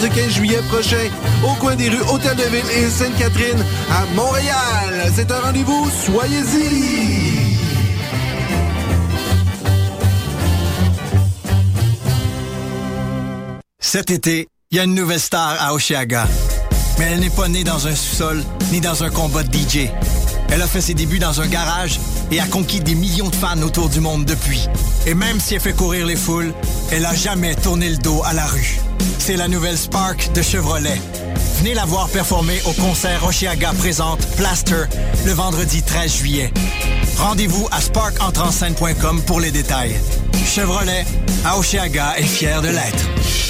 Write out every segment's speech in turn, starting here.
du 15 juillet prochain au coin des rues Hôtel de Ville et Sainte-Catherine à Montréal. C'est un rendez-vous, soyez-y! Cet été, il y a une nouvelle star à Oshiaga. Mais elle n'est pas née dans un sous-sol ni dans un combat de DJ. Elle a fait ses débuts dans un garage et a conquis des millions de fans autour du monde depuis. Et même si elle fait courir les foules, elle a jamais tourné le dos à la rue. C'est la nouvelle Spark de Chevrolet. Venez la voir performer au concert Oshiaga présente Plaster le vendredi 13 juillet. Rendez-vous à sparkentreenscène.com pour les détails. Chevrolet, à Oshiaga est fier de l'être.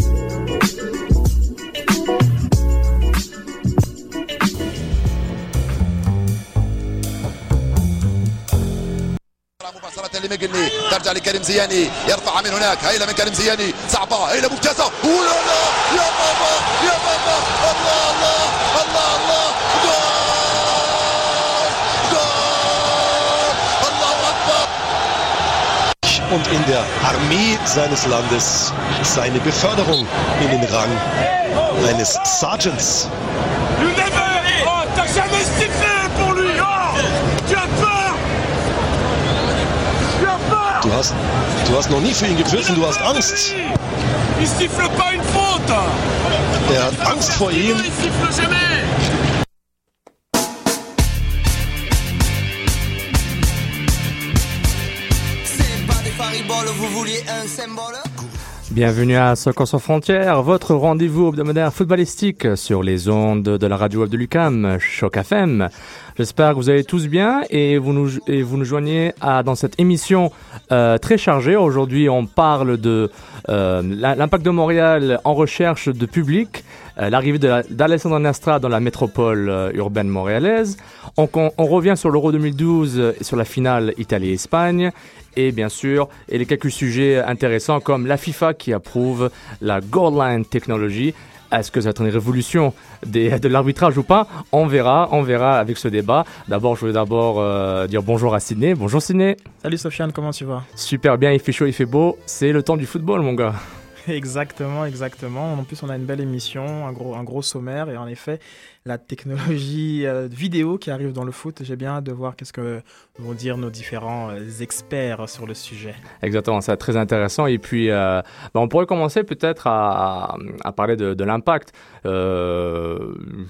ترجع لكريم زياني يرفع من هناك هيلة من كريم زياني صعبة هيلة ممتازة ولا لا يا بابا يا بابا الله الله الله الله und in der Armee seines Landes seine Beförderung in den Rang eines Sergeants. Hast, du hast noch nie für ihn gepfiffen, du hast Angst. Il siffle pas une faute Er hat Angst vor ihm. Vous vouliez un symbole Bienvenue à Soccer sans frontières, votre rendez-vous hebdomadaire footballistique sur les ondes de la radio web de Lucam, Choc FM. J'espère que vous allez tous bien et vous nous, et vous nous joignez à, dans cette émission euh, très chargée. Aujourd'hui, on parle de euh, l'impact de Montréal en recherche de public, euh, l'arrivée d'Alessandro Nastra dans la métropole euh, urbaine montréalaise. On, on, on revient sur l'Euro 2012 et sur la finale Italie-Espagne et bien sûr, et les quelques sujets intéressants comme la FIFA qui approuve la Goal Line Technology. Est-ce que ça va être une révolution des, de l'arbitrage ou pas? On verra, on verra avec ce débat. D'abord, je voulais d'abord euh, dire bonjour à Sydney. Bonjour Sydney. Salut Sofiane, comment tu vas? Super bien, il fait chaud, il fait beau. C'est le temps du football, mon gars. Exactement, exactement. En plus, on a une belle émission, un gros, un gros sommaire, et en effet, la technologie euh, vidéo qui arrive dans le foot, j'ai bien hâte de voir qu'est-ce que vont dire nos différents euh, experts sur le sujet. Exactement, c'est très intéressant. Et puis, euh, bah, on pourrait commencer peut-être à, à, parler de, de l'impact.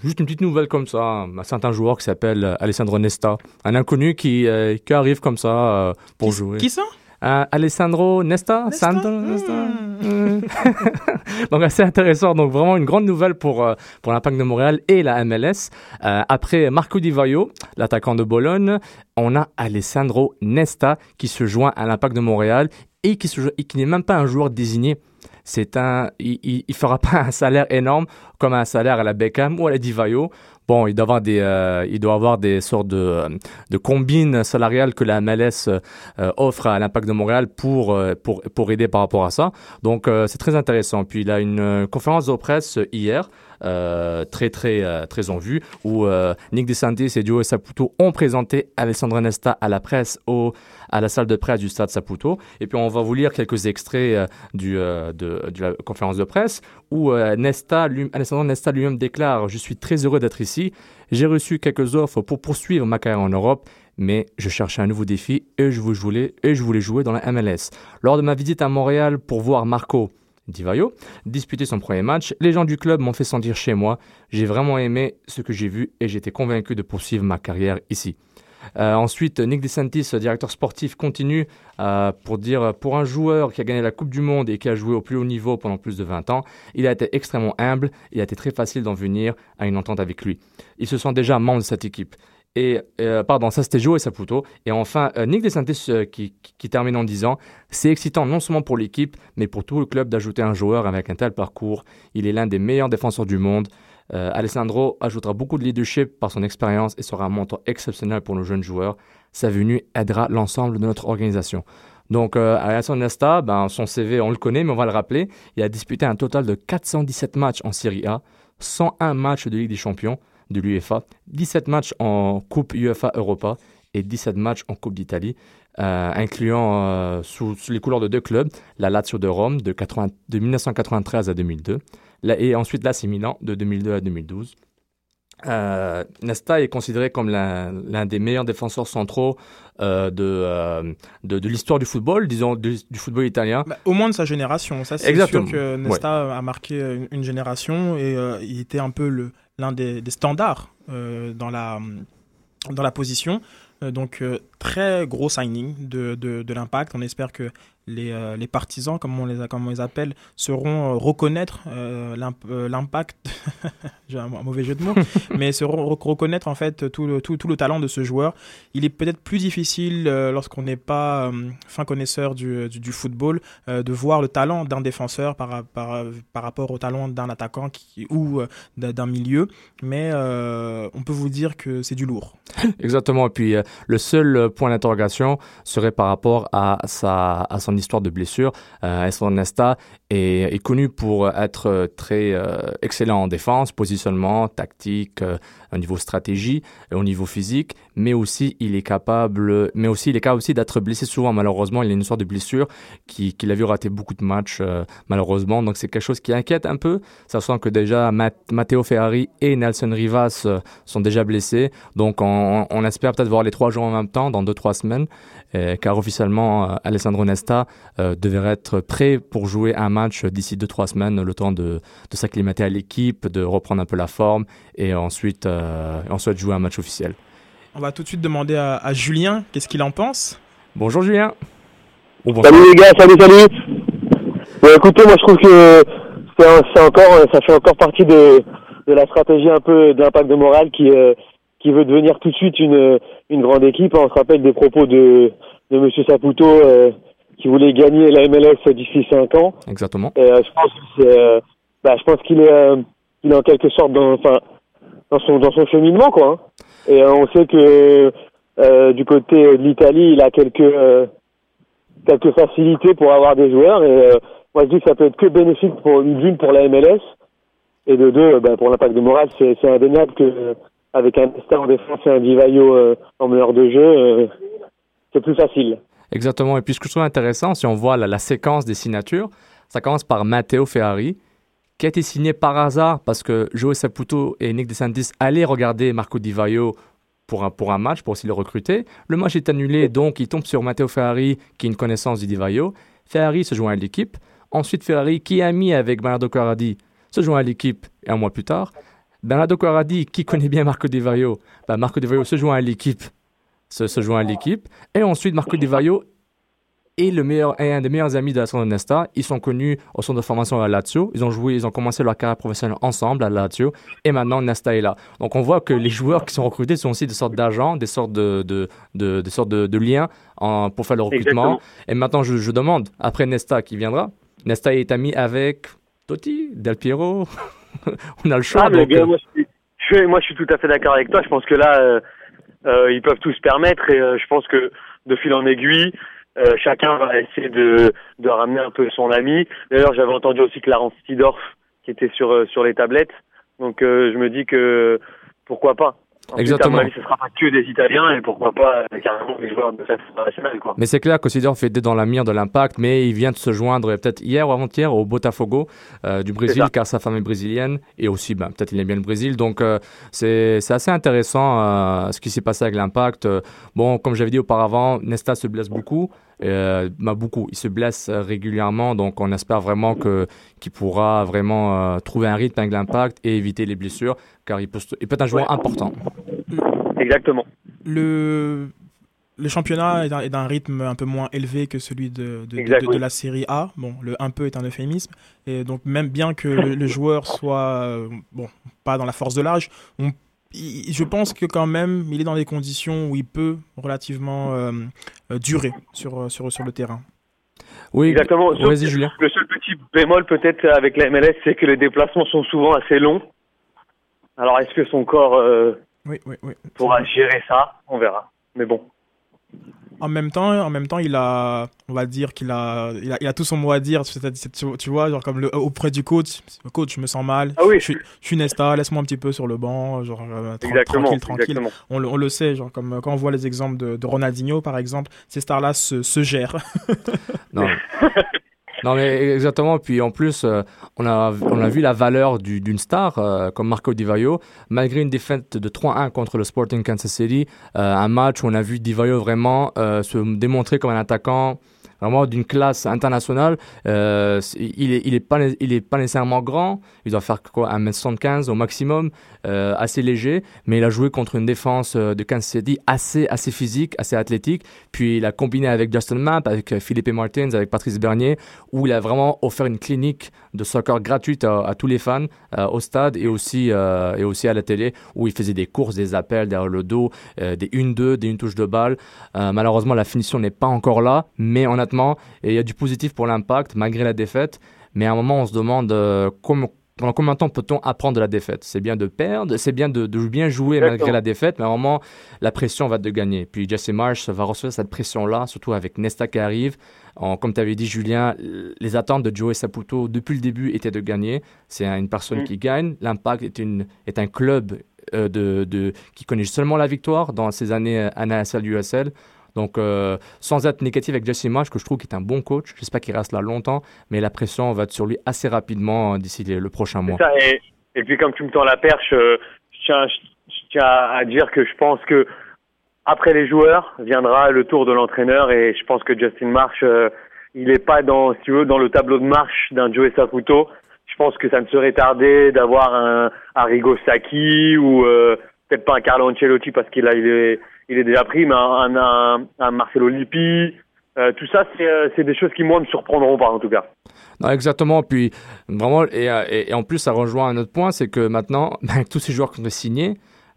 Juste une petite nouvelle comme ça, un certain joueur qui s'appelle Alessandro Nesta, un inconnu qui, qui arrive comme ça pour qui, jouer. Qui ça? Uh, Alessandro Nesta, Nesta? Sandro, Nesta? Mm. donc assez intéressant, donc vraiment une grande nouvelle pour euh, pour l'impact de Montréal et la MLS. Euh, après Marco Di Vaio, l'attaquant de Bologne, on a Alessandro Nesta qui se joint à l'impact de Montréal et qui se et qui n'est même pas un joueur désigné. C'est un, il, il, il fera pas un salaire énorme comme un salaire à la Beckham ou à la Di Vaio. Il doit avoir des, euh, il doit avoir des sortes de, de combines salariales que la MLS euh, offre à l'Impact de Montréal pour, euh, pour, pour aider par rapport à ça. Donc, c'est très intéressant. Puis, il a une conférence de presse hier. très très très en vue où Nick DeSantis et Joe Saputo ont présenté Alessandro Nesta à la presse au à la salle de presse du stade Saputo et puis on va vous lire quelques extraits euh, du euh, de, la conférence de presse où euh, Nesta lui, Nesta lui-même déclare je suis très heureux d'être ici j'ai reçu quelques offres pour poursuivre ma carrière en Europe mais je cherchais un nouveau défi et je voulais, et je voulais jouer dans la MLS. Lors de ma visite à Montréal pour voir Marco Di Vaio disputer son premier match, les gens du club m'ont fait sentir chez moi. J'ai vraiment aimé ce que j'ai vu et j'étais convaincu de poursuivre ma carrière ici. Euh, ensuite, Nick DeSantis, directeur sportif, continue euh, pour dire pour un joueur qui a gagné la Coupe du Monde et qui a joué au plus haut niveau pendant plus de 20 ans, il a été extrêmement humble il a été très facile d'en venir à une entente avec lui. Il se sent déjà membre de cette équipe. Et, euh, pardon, ça c'était Joe et Saputo. Et enfin, Nick DeSantis qui termine en disant C'est excitant non seulement pour l'équipe, mais pour tout le club d'ajouter un joueur avec un tel parcours. Il est l'un des meilleurs défenseurs du monde. Euh, Alessandro ajoutera beaucoup de leadership par son expérience et sera un mentor exceptionnel pour nos jeunes joueurs. Sa venue aidera l'ensemble de notre organisation. Donc, euh, Alessandro Nesta, ben, son CV, on le connaît, mais on va le rappeler. Il a disputé un total de 417 matchs en Serie A, 101 matchs de Ligue des Champions de l'UEFA, 17 matchs en Coupe UEFA Europa et 17 matchs en Coupe d'Italie, euh, incluant sous, les couleurs de deux clubs, la Lazio de Rome de, 80, de 1993 à 2002 et ensuite l'AC Milan de 2002 à 2012. Euh, Nesta est considéré comme l'un des meilleurs défenseurs centraux euh, de, euh, de, de l'histoire du football, disons du, du football italien. Bah, au moins de sa génération. Ça, c'est sûr que Nesta ouais. a marqué une, une génération et euh, il était un peu l'un des, des, standards dans, la, dans la position. Donc, très gros signing de, de, de l'impact. On espère que les, euh, les, partisans, comme on les, comme on les appelle, seront euh, reconnaître euh, l'impact, j'ai un, un, mauvais jeu de mots, mais seront reconnaître en fait tout le, tout, tout, le talent de ce joueur. Il est peut-être plus difficile lorsqu'on n'est pas fin connaisseur du, du, du football de voir le talent d'un défenseur par, par, par rapport au talent d'un attaquant qui, ou d'un milieu, mais on peut vous dire que c'est du lourd. Exactement. Et puis le seul point d'interrogation serait par rapport à sa, à son histoire de blessure. Euh, Esron Nesta est, connu pour être très euh, excellent en défense, positionnement, tactique, euh, au niveau stratégie, au niveau physique, mais aussi il est capable, mais aussi il est capable aussi d'être blessé souvent. Malheureusement, il a une histoire de blessure qui, qui l'a vu rater beaucoup de matchs, euh, malheureusement. Donc c'est quelque chose qui inquiète un peu, sachant que déjà Matteo Ferrari et Nelson Rivas euh, sont déjà blessés. Donc on, espère peut-être voir les trois joueurs en même temps dans deux trois semaines, euh, car officiellement Alessandro Nesta devrait être prêt pour jouer un match d'ici deux trois semaines, le temps de, de s'acclimater à l'équipe, de reprendre un peu la forme et ensuite euh, ensuite jouer un match officiel. On va tout de suite demander à, à Julien qu'est-ce qu'il en pense? Bonjour Julien. Oh, bonjour. Salut les gars, salut, salut. Bon, écoutez, moi je trouve que c'est encore, ça fait encore partie de, de la stratégie un peu d'impact de morale qui, euh, qui veut devenir tout de suite une, une grande équipe. On se rappelle des propos de, de Monsieur Saputo euh, qui voulait gagner la MLS d'ici 5 ans. Exactement. Et, euh, je pense que bah, je pense qu'il est, il est en quelque sorte dans, enfin, dans son dans son cheminement quoi. Hein. Et euh, on sait que euh, du côté de l'Italie, il a quelques euh, quelques facilités pour avoir des joueurs et moi je dis que ça peut être que bénéfique pour d'une pour la MLS et de deux ben, pour l'impact de morale c'est c'est indéniable que avec un Nesta en défense et un Divayo en meilleur de jeu c'est plus facile. Exactement et puis ce que je trouve intéressant si on voit la, séquence des signatures ça commence par Matteo Ferrari qui a été signé par hasard parce que Joe Saputo et Nick DeSantis allaient regarder Marco Di Vaio pour un, pour un match, pour aussi le recruter. Le match est annulé, donc il tombe sur Matteo Ferrari, qui a une connaissance du Di Vaio. Ferrari se joint à l'équipe. Ensuite, Ferrari, qui est ami avec Bernardo Corradi, se joint à l'équipe un mois plus tard. Bernardo Corradi, qui connaît bien Marco Di Vaio, ben Marco Di Vaio se joint à l'équipe. Se, se joint à l'équipe. Et ensuite, Marco Di Vaio et le meilleur et un des meilleurs amis de la Nesta. Ils sont connus au centre de formation à Lazio. Ils ont joué, ils ont commencé leur carrière professionnelle ensemble à Lazio. Et maintenant, Nesta est là. Donc, on voit que les joueurs qui sont recrutés sont aussi des sortes d'agents, des sortes de, de, de, des sortes de, de liens en, pour faire le recrutement. Exactement. Et maintenant, je, je, demande, après Nesta qui viendra, Nesta est ami avec Totti, Del Piero. on a le choix. Ah, donc... gars, moi, je suis, moi, je suis tout à fait d'accord avec toi. Je pense que là, euh, euh, ils peuvent tout se permettre et euh, je pense que de fil en aiguille, euh, chacun va essayer de, ramener un peu son ami. D'ailleurs, j'avais entendu aussi Clarence Tidorf qui était sur euh, sur les tablettes. Donc, euh, je me dis que pourquoi pas. Exactement. À mon avis, ce sera pas que des Italiens et pourquoi pas euh, carrément des joueurs de cette internationale, quoi. Mais c'est clair que Sidorf était dans la mire de l'impact, mais il vient de se joindre peut-être hier ou avant-hier au Botafogo euh, du Brésil, car sa femme est brésilienne, et aussi ben, peut-être il aime bien le Brésil. Donc euh, c'est assez intéressant euh, ce qui s'est passé avec l'impact. Bon, comme j'avais dit auparavant, Nesta se blesse beaucoup. Euh, beaucoup. Il se blesse euh, régulièrement, donc on espère vraiment que qu'il pourra vraiment euh, trouver un rythme avec l'impact et éviter les blessures, car il peut, se- il peut être un joueur important. Exactement. Le, le championnat est d'un- rythme un peu moins élevé que celui de, de, de- Exact, de- oui. de la série A. Bon, le un peu est un euphémisme. Et donc, même bien que le, le joueur soit euh, bon, pas dans la force de l'âge, on- il- je pense que quand même, il est dans des conditions où il peut relativement euh, euh, durer sur, sur, sur le terrain. Oui, Exactement. Vas-y, Julien. Le seul petit bémol peut-être avec la MLS, c'est que les déplacements sont souvent assez longs. Alors est-ce que son corps euh, Oui, oui, oui. pourra gérer ça? On verra. Mais bon. En même temps, en même temps, il a, on va dire qu'il a, il a, il a tout son mot à dire. Tu, vois, genre comme le, auprès du coach, coach, je me sens mal. Ah oui. Je suis, je suis Nesta, laisse-moi un petit peu sur le banc, genre euh, Exactement, tranquille, tranquille. exactement. On, le- on le sait, genre comme quand on voit les exemples de, de Ronaldinho, par exemple, ces stars-là se, se gèrent. Non. non, mais exactement. Puis en plus, euh, on, a, on a vu la valeur du- d'une star euh, comme Marco Di Vaio. Malgré une défaite de 3-1 contre le Sporting Kansas City, euh, un match où on a vu Di Vaio vraiment euh, se démontrer comme un attaquant vraiment d'une classe internationale. Euh, il est, il est pas, nécessairement grand. Il doit faire quoi, 1m75 au maximum, euh, assez léger. Mais il a joué contre une défense euh, de Kansas City assez, assez physique, assez athlétique. Puis il a combiné avec Justin Mapp, avec Philippe Martins, avec Patrice Bernier, où il a vraiment offert une clinique de soccer gratuite à, à tous les fans euh, au stade et aussi, euh, et aussi à la télé, où il faisait des courses, des appels derrière le dos, euh, des 1-2, des une touche de balle. Euh, malheureusement, la finition n'est pas encore là, mais honnêtement, il y a du positif pour l'impact malgré la défaite. Mais à un moment, on se demande euh, comment- pendant combien de temps peut-on apprendre de la défaite? C'est bien de perdre, c'est bien de, de bien jouer malgré la défaite, mais à un moment, la pression va te gagner. Puis Jesse Marsh va recevoir cette pression-là, surtout avec Nesta qui arrive. En- comme tu avais dit, Julien, les attentes de Joey Saputo depuis le début étaient de gagner. C'est un- une personne Mm. qui gagne. L'impact est, une, est un club euh, de, de, qui connaît seulement la victoire dans ses années euh, NASL, USL. Donc, euh, sans être négatif avec Jesse Marsh, que je trouve qu'il est un bon coach, j'espère qu'il reste là longtemps, mais la pression va être sur lui assez rapidement euh, d'ici le, prochain mois. Et, puis comme tu me tends la perche, euh, je tiens, à dire que je pense que après les joueurs viendra le tour de l'entraîneur et je pense que Justin Marsh, euh, il n'est pas dans, si tu veux, dans le tableau de marche d'un Joe Saputo. Je pense que ça ne serait tardé d'avoir un Arrigo Sacchi ou peut-être pas un Carlo Ancelotti parce qu'il a, il est, il est déjà pris, mais un, un, un Marcelo Lippi. Euh, tout ça, c'est, euh, c'est des choses qui moi me surprendront pas en tout cas. Non, exactement. Puis, vraiment, et, et- et en plus, ça rejoint un autre point, c'est que maintenant, ben, tous ces joueurs qu'on a signés,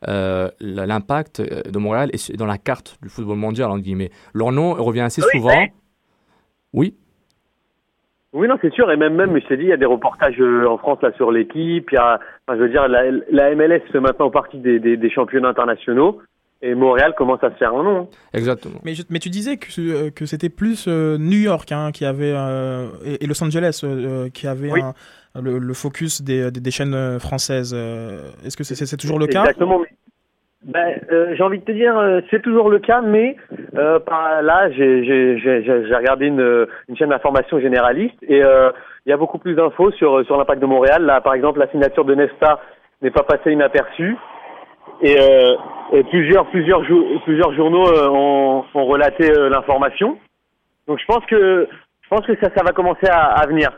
euh, l'impact de Montréal est dans la carte du football mondial, entre guillemets. Leur nom revient assez Ah oui, souvent. Oui. Oui, non, c'est sûr. Et même, même, je t'ai dit, il y a des reportages en France là sur l'équipe. Il y a, enfin, je veux dire, la, la MLS fait maintenant partie des, des, des championnats internationaux. Et Montréal commence à se faire un nom. Exactement. Mais, je- mais tu disais que, euh, que c'était plus euh, New York hein, qui avait euh, et, et Los Angeles euh, qui avait Oui. un- le, le focus des, des, des chaînes françaises. Est-ce que c'est toujours le cas? Exactement. mais- Ben, euh, j'ai envie de te dire, euh, c'est toujours le cas, mais euh, par là, j'ai regardé une, une chaîne d'information généraliste et euh, il y a beaucoup plus d'infos sur, sur l'impact de Montréal. Là, par exemple, la signature de Nesta n'est pas passée inaperçue. Et, euh, plusieurs, plusieurs, plusieurs journaux euh, ont, relaté euh, l'information. Donc je pense que, je pense que ça, ça va commencer à, venir.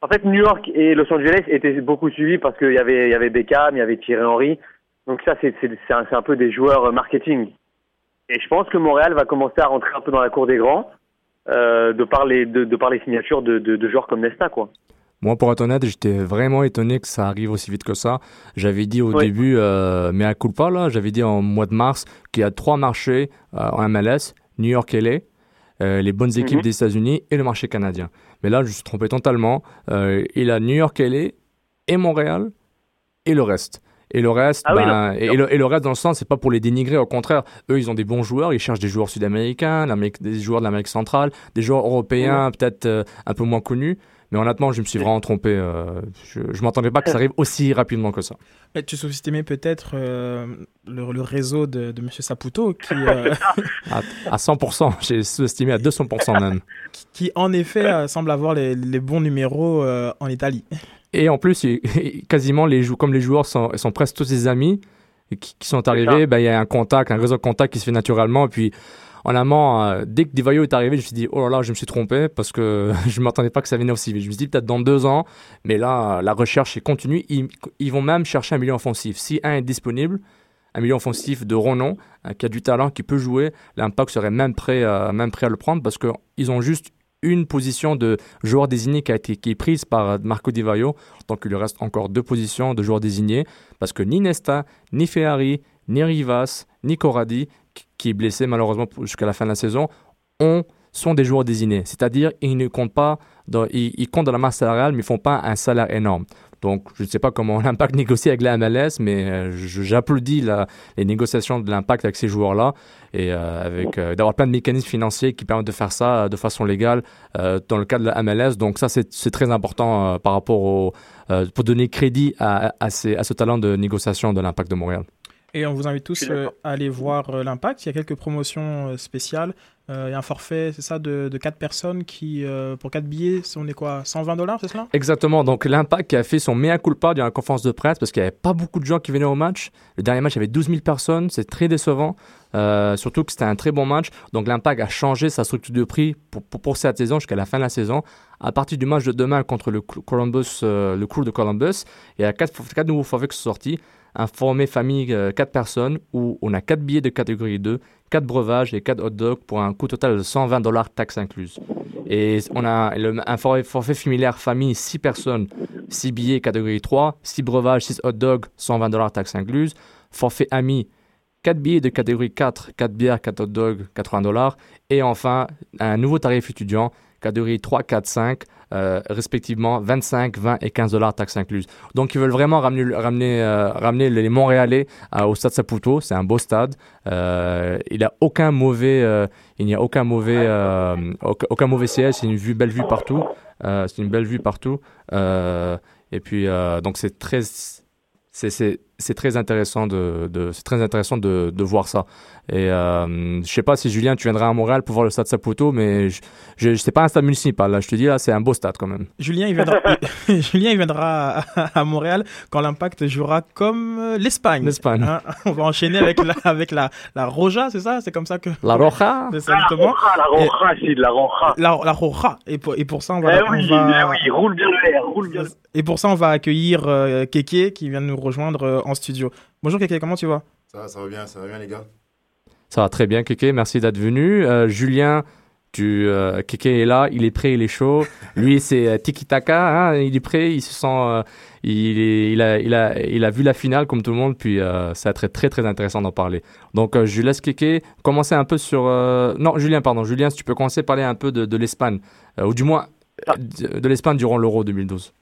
En fait, New York et Los Angeles étaient beaucoup suivis parce qu'il y avait, il y avait Beckham, il y avait Thierry Henry. Donc ça, c'est c'est- un, un peu des joueurs euh, marketing. Et je pense que Montréal va commencer à rentrer un peu dans la cour des grands euh, de, par les, de, de par les signatures de, de, de joueurs comme Nesta, quoi. Moi, pour être honnête, j'étais vraiment étonné que ça arrive aussi vite que ça. J'avais dit au Oui. début, euh, mais à culpa, là, j'avais dit en mois de mars qu'il y a trois marchés euh, en MLS, New York et LA, euh, les bonnes équipes Mhm. des États-Unis et le marché canadien. Mais là, je me suis trompé totalement. Il a New York et LA et Montréal et le reste. Et le reste, Ah ben, et, le, et le reste dans le sens, c'est pas pour les dénigrer. Au contraire, eux, ils ont des bons joueurs. Ils cherchent des joueurs sud-américains, des joueurs de l'Amérique centrale, des joueurs européens peut-être euh, un peu moins connus. Mais honnêtement, je me suis vraiment trompé. euh, je, je m'attendais pas que ça arrive aussi rapidement que ça. Mais tu sous-estimais peut-être euh, le, le réseau de, de M. Saputo qui, euh, À, à 100%, j'ai sous-estimé à 200% même. qui en effet semble avoir les, les bons numéros euh, en Italie. Et en plus, il- quasiment les jou- comme les joueurs sont, presque tous des amis qui, qui sont arrivés, ben, il y a un contact, un réseau de contact qui se fait naturellement. Et puis, en amont, euh, dès que Divayo est arrivé, je me suis dit, oh là là, je me suis trompé parce que je ne m'attendais pas que ça venait aussi vite. Je me suis dit, peut-être dans deux ans, mais là, la recherche est continue. Ils, vont même chercher un milieu offensif. Si un est disponible, un milieu offensif de renom, euh, qui a du talent, qui peut jouer, l'Impact serait même prêt, euh, même prêt à le prendre parce qu'ils ont juste une position de joueur désigné qui a été est prise par Marco Di Vaio. Donc il lui reste encore deux positions de joueurs désignés parce que ni Nesta, ni Ferrari, ni Rivas, ni Corradi, qui- est blessé malheureusement jusqu'à la fin de la saison, ont sont des joueurs désignés. C'est-à-dire ils ne comptent pas dans, ils, comptent dans la masse salariale mais ils font pas un salaire énorme. Donc, je ne sais pas comment l'impact négocie avec la MLS, mais euh, j'applaudis la- les négociations de l'impact avec ces joueurs-là et euh, avec euh, d'avoir plein de mécanismes financiers qui permettent de faire ça de façon légale dans le cadre de la MLS. Donc, ça, c'est très important par rapport pour donner crédit à, à ce talent de négociation de l'impact de Montréal. Et on vous invite tous euh, à aller voir euh, l'Impact. Il y a quelques promotions euh, spéciales. Euh, il y a un forfait, c'est ça, de, de 4 personnes qui, euh, pour 4 billets, on est quoi 120 dollars, c'est cela? Exactement. Donc, l'impact qui a fait son mea culpa durant la conférence de presse parce qu'il n'y avait pas beaucoup de gens qui venaient au match. Le dernier match, il y avait 12 000 personnes. C'est très décevant. Euh, surtout que c'était un très bon match. Donc, l'impact a changé sa structure de prix pour, pour, pour cette saison jusqu'à la fin de la saison. À partir du match de demain contre le Columbus, euh, le crew de Columbus, il y a 4, quatre nouveaux forfaits qui sont sortis. Un forfait famille 4 personnes où on a 4 billets de catégorie 2, 4 breuvages et 4 hot dogs pour un coût total de 120 dollars taxes incluses. Et on a un forfait, forfait familial famille 6 personnes, 6 billets catégorie 3, 6 breuvages, 6 hot dogs, 120 dollars taxes incluses. Forfait ami 4 billets de catégorie 4, 4 bières, 4 hot dogs, 80 dollars. Et enfin, un nouveau tarif étudiant, catégorie 3, 4, 5, euh, respectivement 25, 20 et 15 dollars taxes incluses. Donc ils veulent vraiment ramener, ramener, euh, ramener les Montréalais euh, au stade Saputo. C'est un beau stade. Euh, il n'y a aucun mauvais, il n'y a aucun mauvais, aucun, mauvais siège. C'est une vue, belle vue partout. C'est une belle vue partout. Et puis donc c'est très c'est, c'est très intéressant de, de c'est très intéressant de, de voir ça. Et euh, je sais pas si Julien tu viendras à Montréal pour voir le stade Saputo, mais je, je, c'est pas un stade municipal. Là, je te dis là, c'est un beau stade quand même. Julien, il viendra, Julien, il viendra à, à Montréal quand l'Impact jouera comme euh, l'Espagne. L'Espagne. Hein, on va enchaîner avec la, avec la, la Roja, c'est ça? C'est comme ça que. La Roja ça, La exactement. Roja, la Roja, c'est de la Roja. La, la Roja. Et pour, et pour ça, on va. Eh on oui, va- eh oui, roule bien le roule bien Et pour ça, on va accueillir euh, Keke qui vient de nous rejoindre euh, en studio. Bonjour Keke, comment tu vas? Ça va, ça va bien, ça va bien les gars. Ça va très bien, Kéké. Merci d'être venu. Euh, Julien, tu, euh, Kéké est là, il est prêt, il est chaud. Lui, c'est euh, Tiki Taka, hein, il est prêt, il se sent, euh, il, est- il, a, il, a, il a vu la finale comme tout le monde, puis euh, ça va être très très intéressant d'en parler. Donc, euh, je laisse Kéké commencer un peu sur. euh, Non, Julien, pardon, Julien, si tu peux commencer à parler un peu de, de l'Espagne, euh, ou du moins euh, de, de l'Espagne durant l'Euro 2012.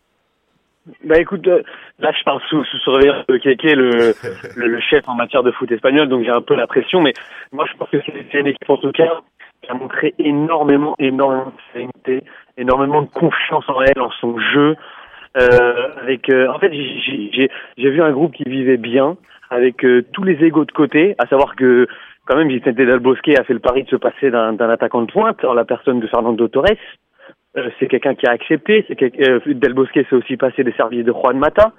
Bah écoute, euh, là je parle sous, sous surveillance de Keke, le, le, le chef en matière de foot espagnol, donc j'ai un peu la pression, mais moi je pense que c'est une équipe en tout cas qui a montré énormément, énormément de sérénité, énormément de confiance en elle, en son jeu. Euh, avec, euh, en fait, j'ai- vu un groupe qui vivait bien, avec euh, tous les égaux de côté, à savoir que quand même Vicente Del Bosque a fait le pari de se passer d'un attaquant de pointe en la personne de Fernando Torres. Euh, c'est quelqu'un qui a accepté. Euh, Del Bosque s'est aussi passé des services de Juan Mata,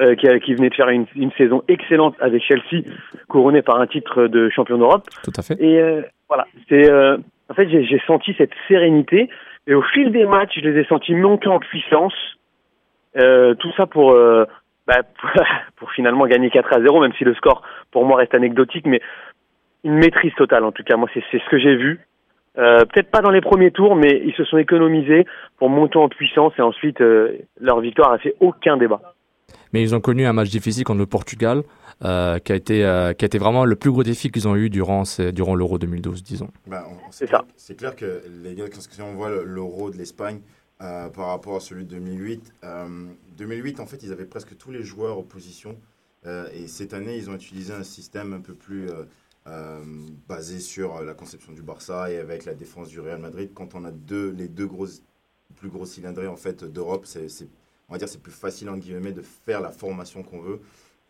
euh, qui, venait de faire une, une saison excellente avec Chelsea, couronné par un titre de champion d'Europe. Tout à fait. Et voilà, c'est en fait j'ai senti cette sérénité. Et au fil des matchs, je les ai sentis monter en puissance. Euh, tout ça pour, euh, bah, pour pour finalement gagner 4 à 0, même si le score pour moi reste anecdotique, mais une maîtrise totale en tout cas. Moi, c'est ce que j'ai vu. Euh, Peut-être pas dans les premiers tours, mais ils se sont économisés pour monter en puissance et ensuite euh, leur victoire a fait aucun débat. Mais ils ont connu un match difficile contre le Portugal, euh, qui, a été, euh, qui a été vraiment le plus gros défi qu'ils ont eu durant, ces- durant l'Euro 2012, disons. Bah, C'est ça. C'est clair que les gars, quand si on voit le- l'euro de l'Espagne euh, par rapport à celui de 2008, euh, 2008, en fait, ils avaient presque tous les joueurs opposition Euh, et cette année, ils ont utilisé un système un peu plus euh, euh, basé sur la conception du Barça et avec la défense du Real Madrid. Quand on a deux, les deux plus gros cylindrés en fait d'Europe, c'est, on va dire c'est plus facile en guillemets de faire la formation qu'on veut.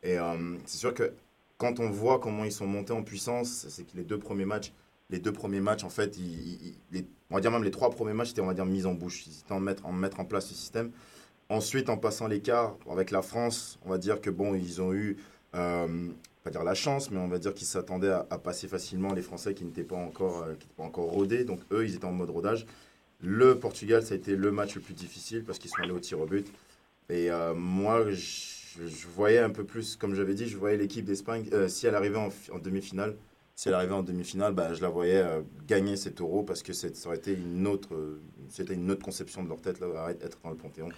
Et euh, c'est sûr que quand on voit comment ils sont montés en puissance, c'est que les deux premiers matchs, les deux premiers matchs en fait, on va dire même les trois premiers matchs étaient on va dire mis en bouche, ils étaient en mettre en place ce système. Ensuite, en passant l'écart avec la France, on va dire que bon, ils ont eu, euh, pas dire la chance, mais on va dire qu'ils s'attendaient à, passer facilement les Français qui n'étaient pas encore, euh, qui pas encore rodés. Donc eux, ils étaient en mode rodage. Le Portugal, ça a été le match le plus difficile parce qu'ils sont allés au tir au but. Et euh, moi, je, voyais un peu plus, comme j'avais dit, je voyais l'équipe d'Espagne, euh, si elle arrivait en, fi- en demi-finale, si elle arrivait en demi-finale, bah, je la voyais gagner cet euro parce que ça aurait été une autre, c'était une autre conception de leur tête, là, être dans le Panthéon.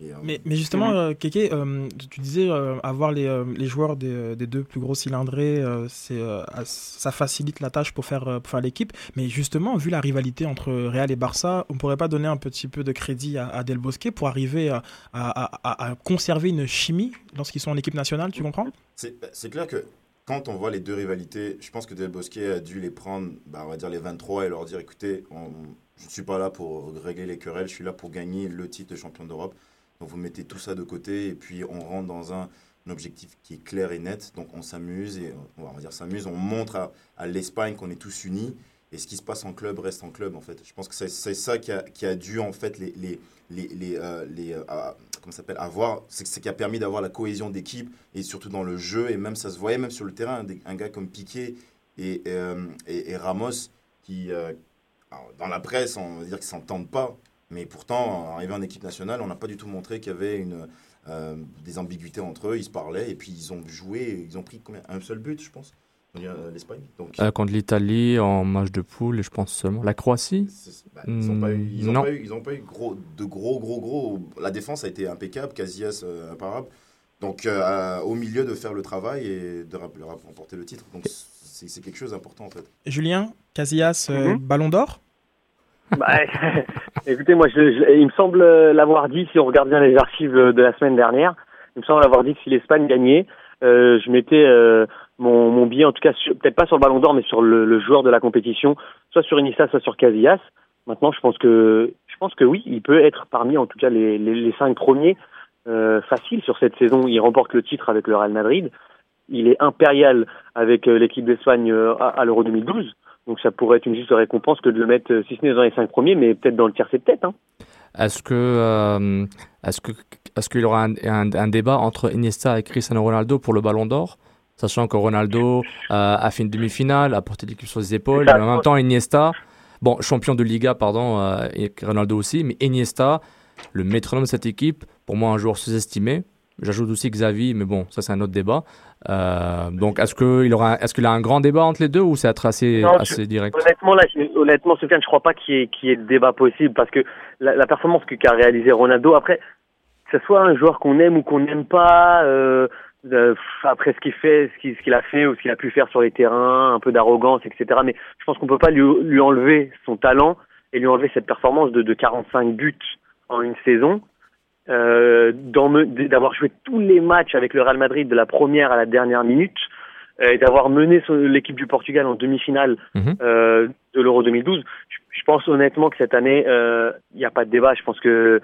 Et, euh, Mais, mais justement, euh, Keke, euh, tu- disais euh, avoir les, euh, les joueurs des, des deux plus gros cylindrés, euh, c'est, euh, ça facilite la tâche pour faire, pour faire l'équipe. Mais justement, vu la rivalité entre Real et Barça, on pourrait pas donner un petit peu de crédit à, à Del Bosque pour arriver à, à- à- à conserver une chimie lorsqu'ils sont en équipe nationale, tu comprends? C'est c'est clair que quand on voit les deux rivalités, je pense que Del Bosque a dû les prendre, bah, on va dire les 23 et leur dire écoutez, on- je ne suis pas là pour régler les querelles, je suis là pour gagner le titre de champion d'Europe. Donc vous mettez tout ça de côté et puis on rentre dans un, objectif qui est clair et net. Donc on s'amuse et on va dire s'amuse, on montre à, l'Espagne qu'on est tous unis et ce qui se passe en club reste en club en fait. Je pense que c'est ça qui a, qui a dû en fait les, les, les, les, euh, euh, comment s'appelle avoir, c'est ce qui a permis d'avoir la cohésion d'équipe et surtout dans le jeu et même ça se voyait même sur le terrain un gars comme Piqué et, euh, et, et Ramos qui euh, dans la presse on va dire qu'ils s'entendent pas mais pourtant arrivé en équipe nationale on n'a pas du tout montré qu'il y avait une euh, des ambiguïtés entre eux ils se parlaient et puis ils ont joué ils ont pris combien un seul but je pense euh, l'Espagne donc Euh, contre l'Italie en match de poule, et je pense seulement. La Croatie? Bah, ils n'ont pas eu, pas pas gros, de gros, gros, gros. La défense a été impeccable, Casillas euh, imparable. Donc, euh, au milieu de faire le travail et de remporter le titre. Donc, c'est quelque chose d'important en fait. Julien, Casillas, euh, Mhm. Ballon d'Or? Bah, écoutez, moi, je, je- il me semble l'avoir dit, si on regarde bien les archives de la semaine dernière, il me semble l'avoir dit que si l'Espagne gagnait, euh, je mettais euh, mon, mon billet, en tout cas, peut-être pas sur le Ballon d'Or, mais sur le, le joueur de la compétition, soit sur Iniesta, soit sur Casillas. Maintenant, je pense que, je pense que oui, il peut être parmi, en tout cas, les, les, les cinq premiers euh, faciles sur cette saison. Il remporte le titre avec le Real Madrid. Il est impérial avec euh, l'équipe d'Espagne euh, à, à l'Euro 2012. Donc ça pourrait être une juste récompense que de le mettre, euh, si ce n'est dans les cinq premiers, mais peut-être dans le tiercé de tête. Hein. Est-ce que euh, est-ce que est-ce qu'il y aura un, un- un débat entre Iniesta et Cristiano Ronaldo pour le Ballon d'Or, sachant que Ronaldo euh, a fait une demi-finale, a porté l'équipe sur ses épaules, mais en même temps Iniesta, bon champion de Liga pardon, euh, et Ronaldo aussi, mais Iniesta, le métronome de cette équipe, pour moi un joueur sous-estimé. J'ajoute aussi Xavi, mais bon, ça c'est un autre débat. Euh, donc est-ce qu'il aura, est-ce qu'il a un grand débat entre les deux ou c'est assez, Non, assez je- direct? Honnêtement, là, je- honnêtement, Sofiane, je crois pas qu'il y, ait- qu'il y ait de débat possible parce que la, la performance que- qu'a réalisé Ronaldo, après, que ce soit un joueur qu'on aime ou qu'on n'aime pas, euh, euh, après ce qu'il fait, ce qu'il ce qu'il a fait ou ce qu'il a pu faire sur les terrains, un peu d'arrogance, etc. Mais je pense qu'on peut pas lui, lui enlever son talent et lui enlever cette performance de, de 45 buts en une saison. Euh, d'avoir joué tous les matchs avec le Real Madrid de la première à la dernière minute euh, et d'avoir mené l'équipe du Portugal en demi-finale euh, de l'Euro 2012. Je, je pense honnêtement que cette année, il n'y a pas de débat. Je pense que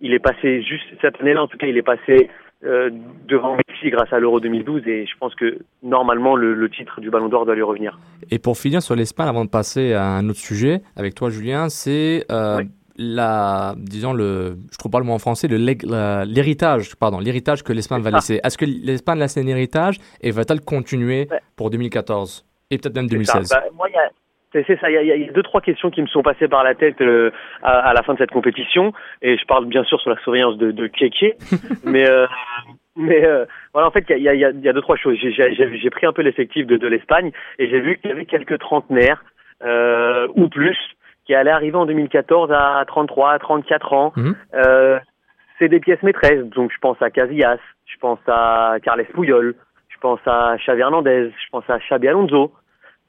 il est passé juste cette année-là, en tout cas, il est passé devant Messi grâce à l'Euro 2012 et je pense que normalement le, le titre du Ballon d'Or doit lui revenir. Et pour finir sur l'Espagne, avant de passer à un autre sujet avec toi, Julien, c'est euh, la, disons le, je trouve pas le mot en français, l'héritage, pardon, l'héritage que l'Espagne va laisser. Est-ce que l'Espagne laisse un héritage et va-t-elle continuer pour 2014 et peut-être même C'est ça. 2016 Bah, moi, il y a- c'est ça. Il y, a, il y a deux trois questions qui me sont passées par la tête euh, à, à la fin de cette compétition, et je parle bien sûr sur la surveillance de, de Keke, mais euh, mais euh, voilà, en fait, il y a, il y, a, il y a deux trois choses. J'ai- pris un peu l'effectif de, de l'Espagne et j'ai vu qu'il y avait quelques trentenaires ou plus qui allaient arriver en 2014 à 33, à 34 ans. Euh, c'est des pièces maîtresses, donc je pense à Casillas, je pense à Carles Puyol, je pense à Xavi Hernandez, je pense à Xabi Alonso.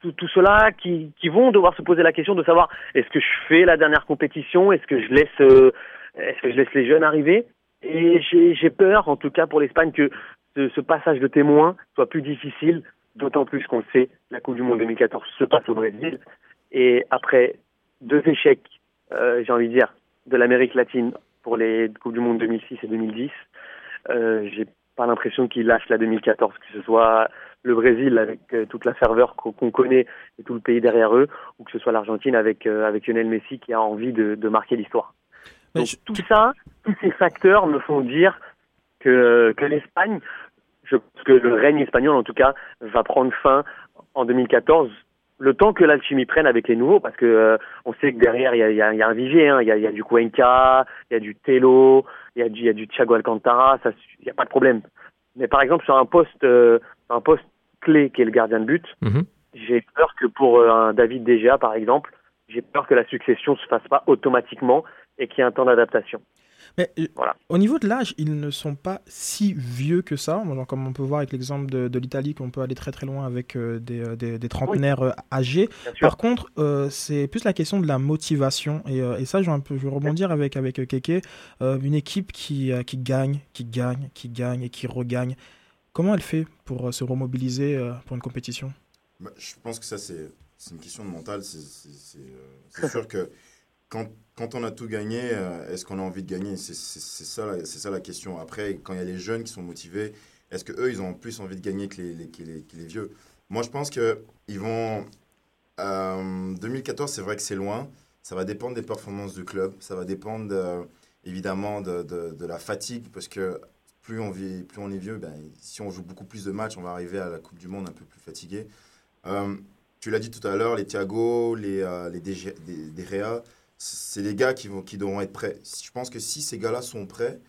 Tout, tout cela qui, qui vont devoir se poser la question de savoir est-ce que je fais la dernière compétition, est-ce que je laisse, euh, est-ce que je laisse les jeunes arriver? Et j'ai peur, en tout cas pour l'Espagne, que ce, ce passage de témoin soit plus difficile, d'autant plus qu'on le sait, la Coupe du Monde 2014 se passe au Brésil. Et après deux échecs, euh, j'ai envie de dire, de l'Amérique latine pour les Coupes du Monde 2006 et 2010, euh, j'ai pas l'impression qu'il lâche la 2014, que ce soit le Brésil avec euh, toute la ferveur qu'on connaît et tout le pays derrière eux, ou que ce soit l'Argentine avec, euh, avec Lionel Messi qui a envie de, de marquer l'histoire. Donc tout ça, tous ces facteurs me font dire que, que l'Espagne, je pense que le règne espagnol en tout cas, va prendre fin en 2014 le temps que l'alchimie prenne avec les nouveaux, parce que euh, on sait que derrière il y a, il y a- il y a un vivier, hein. il y, a, il y a du Cuenca, il y a du Telo, il y a du, il y a du Thiago Alcantara, ça, il n'y a pas de problème. Mais par exemple sur un poste, euh, un poste clé qui est le gardien de but, Mhm. j'ai peur que pour euh, un David Degea par exemple, j'ai peur que la succession se fasse pas automatiquement et qu'il y ait un temps d'adaptation. Mais euh, au niveau de l'âge, ils ne sont pas si vieux que ça. Comme on peut voir avec l'exemple de, de l'Italie, qu'on peut aller très très loin avec euh, des, euh, des- des trentenaires âgés. Par contre, euh, c'est plus la question de la motivation. Et, euh, et ça, je vais, un peu, je vais rebondir avec, avec Keke. Euh, une équipe qui, euh, qui gagne, qui gagne, qui gagne et qui regagne. Comment elle fait pour euh, se remobiliser euh, pour une compétition? Bah, je pense que ça, c'est une question de mental. Euh, c'est sûr que quand, quand on a tout gagné, euh, est-ce qu'on a envie de gagner? C'est ça, ça la question. Après, quand il y a les jeunes qui sont motivés, est-ce qu'eux, ils ont plus envie de gagner que les, les- les, que les vieux? Moi, je pense qu'ils vont. euh, 2014, c'est vrai que c'est loin. Ça va dépendre des performances du club. Ça va dépendre de- évidemment de, de- la fatigue parce que plus on, vit, plus on est vieux, ben, si on joue beaucoup plus de matchs, on va arriver à la Coupe du Monde un peu plus fatigué. Euh, tu l'as dit tout à l'heure, les Thiago, les, euh, les DG c'est des gars qui, vont, qui devront être prêts. Je pense que si ces gars-là sont prêts,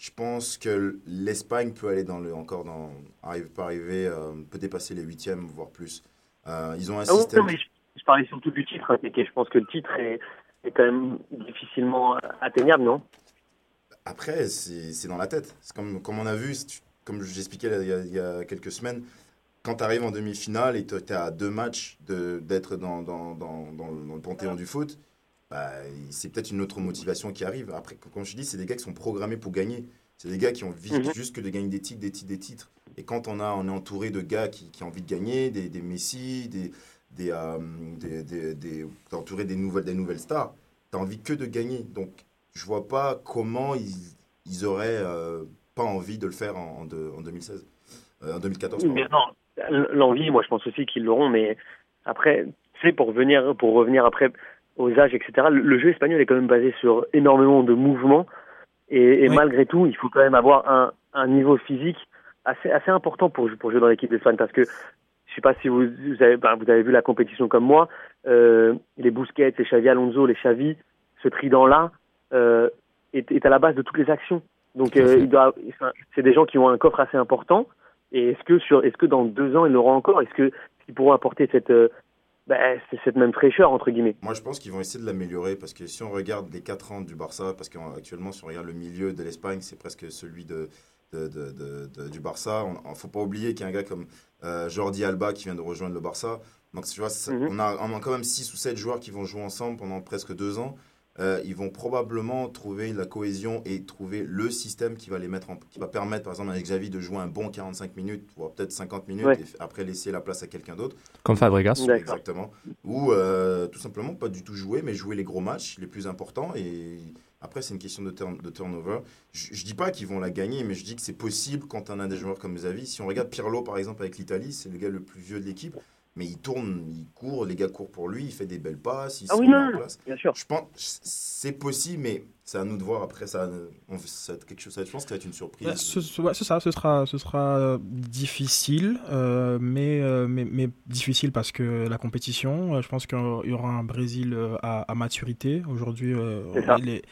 je pense que l'Espagne peut aller dans le, encore dans, arrive, peut arriver, euh, peut dépasser les huitièmes, voire plus. Euh, ils ont un Ah système. non, mais je, je parlais surtout du titre, et je pense que le titre est, est quand même difficilement atteignable, non? Après, c'est dans la tête. C'est comme, comme on a vu, comme j'expliquais il, y a- il y a quelques semaines, quand tu arrives en demi-finale et tu es à deux matchs de- d'être dans, dans, dans, dans dans le panthéon du foot, bah, c'est peut-être une autre motivation qui arrive. Après, comme je dis, c'est des gars qui sont programmés pour gagner. C'est des gars qui ont envie Mhm. juste que de gagner des titres, des titres, des titres. Et quand on, a, on est entouré de gars qui, qui ont envie de gagner, des, des Messi, des, des, euh, des, des, entouré des nouvelles, des nouvelles stars, tu as envie que de gagner. Donc, je vois pas comment ils, ils auraient euh, pas envie de le faire en, en, de- en 2016. Euh, en 2014. Oui, pardon. mais non, l'envie, moi je pense aussi qu'ils l'auront, mais après, tu sais, pour revenir, pour revenir après aux âges, etc., le, le jeu espagnol est quand même basé sur énormément de mouvements, et, et malgré tout, il faut quand même avoir un, un niveau physique assez, assez important pour, pour jouer dans l'équipe d'Espagne, parce que je sais pas si vous, vous, avez, ben, vous avez vu la compétition comme moi, euh, les Busquets, les Xavi Alonso, les Xavi, ce trident-là euh, est, est à la base de toutes les actions. Donc, euh, c'est des gens qui ont un coffre assez important. Et est-ce que sur, est-ce que dans deux ans ils l'auront encore? Est-ce que ils pourront apporter cette, bah, c'est cette même fraîcheur entre guillemets Moi, je pense qu'ils vont essayer de l'améliorer parce que si on regarde les 4 ans du Barça, parce qu'actuellement, si on regarde le milieu de l'Espagne, c'est presque celui de, de, de- du Barça. Il ne faut pas oublier qu'il y a un gars comme euh, Jordi Alba qui vient de rejoindre le Barça. Donc, tu vois, ça- on, a, on a quand même 6 ou 7 joueurs qui vont jouer ensemble pendant presque 2 ans. Euh, ils vont probablement trouver la cohésion et trouver le système qui va les mettre en, qui va permettre par exemple à Xavi de jouer un bon 45 minutes voire peut-être 50 minutes Ouais. et f- après laisser la place à quelqu'un d'autre Comme Fabregas. D'accord. exactement ou euh, tout simplement pas du tout jouer mais jouer les gros matchs les plus importants et après c'est une question de, turn- de turnover je, je dis pas qu'ils vont la gagner mais je dis que c'est possible quand on a des joueurs comme Xavi si on regarde Pirlo par exemple avec l'Italie c'est le gars le plus vieux de l'équipe mais il tourne, il court, les gars courent pour lui, il fait des belles passes, il Ah se oui, met non, en place. bien sûr. Je pense c'est possible, mais c'est à nous de voir après ça. On, ça quelque chose, je pense que ça va être une surprise. Ouais, ce- ce- ouais, c'est ça, ce sera, ce sera euh, difficile, euh, mais, euh, mais, mais difficile parce que la compétition, euh, je pense qu'il y aura un Brésil à, à maturité. Aujourd'hui, euh, les,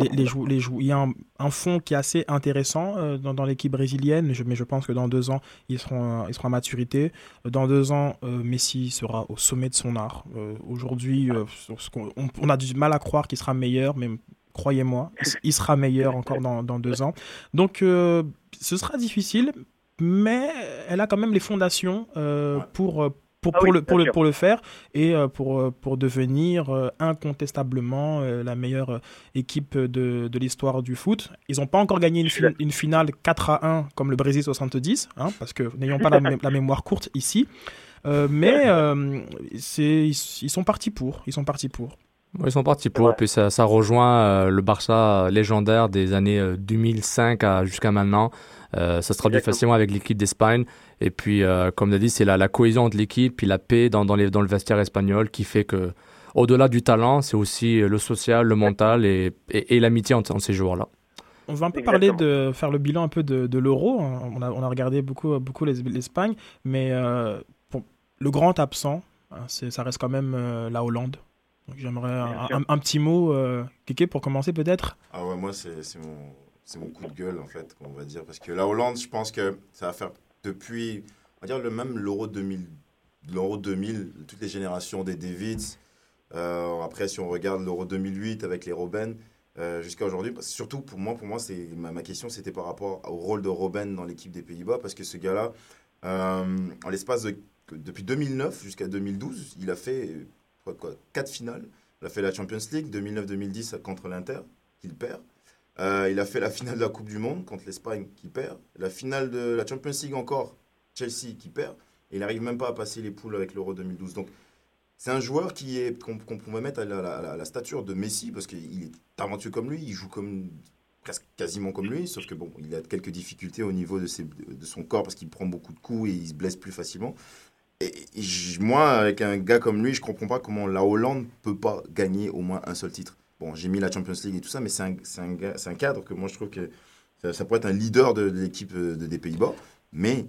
les, les jou- les jou- il y a un, un fond qui est assez intéressant euh, dans, dans l'équipe brésilienne, je- mais je pense que dans deux ans, ils seront, euh, ils seront à maturité. Dans deux ans, euh, Messi sera au sommet de son art. Euh, Aujourd'hui, euh, on, on a du mal à croire qu'il sera meilleur, mais croyez-moi, il sera meilleur encore dans, dans deux ans. Donc, euh, ce sera difficile, mais elle a quand même les fondations euh, pour, euh, pour, Ah pour, oui, le, pour, le, pour le faire et pour, pour devenir euh, incontestablement euh, la meilleure équipe de, de l'histoire du foot. Ils n'ont pas encore gagné une, fi- une finale 4 à 1 comme le Brésil 70, hein, parce que n'ayons pas la, mé- la mémoire courte ici. Euh, mais ils sont partis pour. Ils sont partis pour. Ouais, Ils sont partis pour, puis ça, ça rejoint euh, le Barça légendaire des années euh, 2005 à jusqu'à maintenant. Euh, ça se traduit Exactement. facilement avec l'équipe d'Espagne. Et puis, euh, comme tu as dit, c'est la, la cohésion de l'équipe, puis la paix dans, dans, les, dans le vestiaire espagnol qui fait que, au-delà du talent, c'est aussi euh, le social, le mental et, et, et l'amitié entre, entre ces joueurs-là. On va un peu parler de faire le bilan un peu de, de l'euro. On a, on a regardé beaucoup, beaucoup les- l'Espagne, mais euh, pour le grand absent, hein, c'est- ça reste quand même euh, la Hollande. Donc j'aimerais un, sûr. un- un petit mot, euh, Kéké, pour commencer peut-être? Ah ouais, moi, c'est c'est mon, c'est mon coup de gueule, en fait, on va dire. Parce que la Hollande, je pense que ça va faire depuis, on va dire, le même l'Euro 2000, l'Euro 2000, toutes les générations des Davids. Euh, après, si on regarde l'Euro 2008 avec les Robben, euh, jusqu'à aujourd'hui, surtout pour moi, pour moi c'est, ma, ma question, c'était par rapport au rôle de Robben dans l'équipe des Pays-Bas. Parce que ce gars-là, euh, en l'espace de, depuis 2009 jusqu'à 2012, il a fait quoi, quatre finales. Il a fait la Champions League 2009-2010 contre l'Inter, qu'il perd. Euh, il a fait la finale de la Coupe du Monde contre l'Espagne, qui perd. La finale de la Champions League encore, Chelsea, qui perd. Et il n'arrive même pas à passer les poules avec l'Euro 2012. Donc, c'est un joueur qui est qu'on pourrait mettre à la, stature de Messi parce qu'il est talentueux comme lui, il joue comme quasiment comme lui, sauf que bon, il a quelques difficultés au niveau de son corps parce qu'il prend beaucoup de coups et il se blesse plus facilement. Et, moi, avec un gars comme lui, je comprends pas comment la Hollande peut pas gagner au moins un seul titre. Bon, j'ai mis la Champions League et tout ça, mais c'est un, cadre que moi je trouve que ça, pourrait être un leader de, l'équipe euh, de- des Pays-Bas. Mais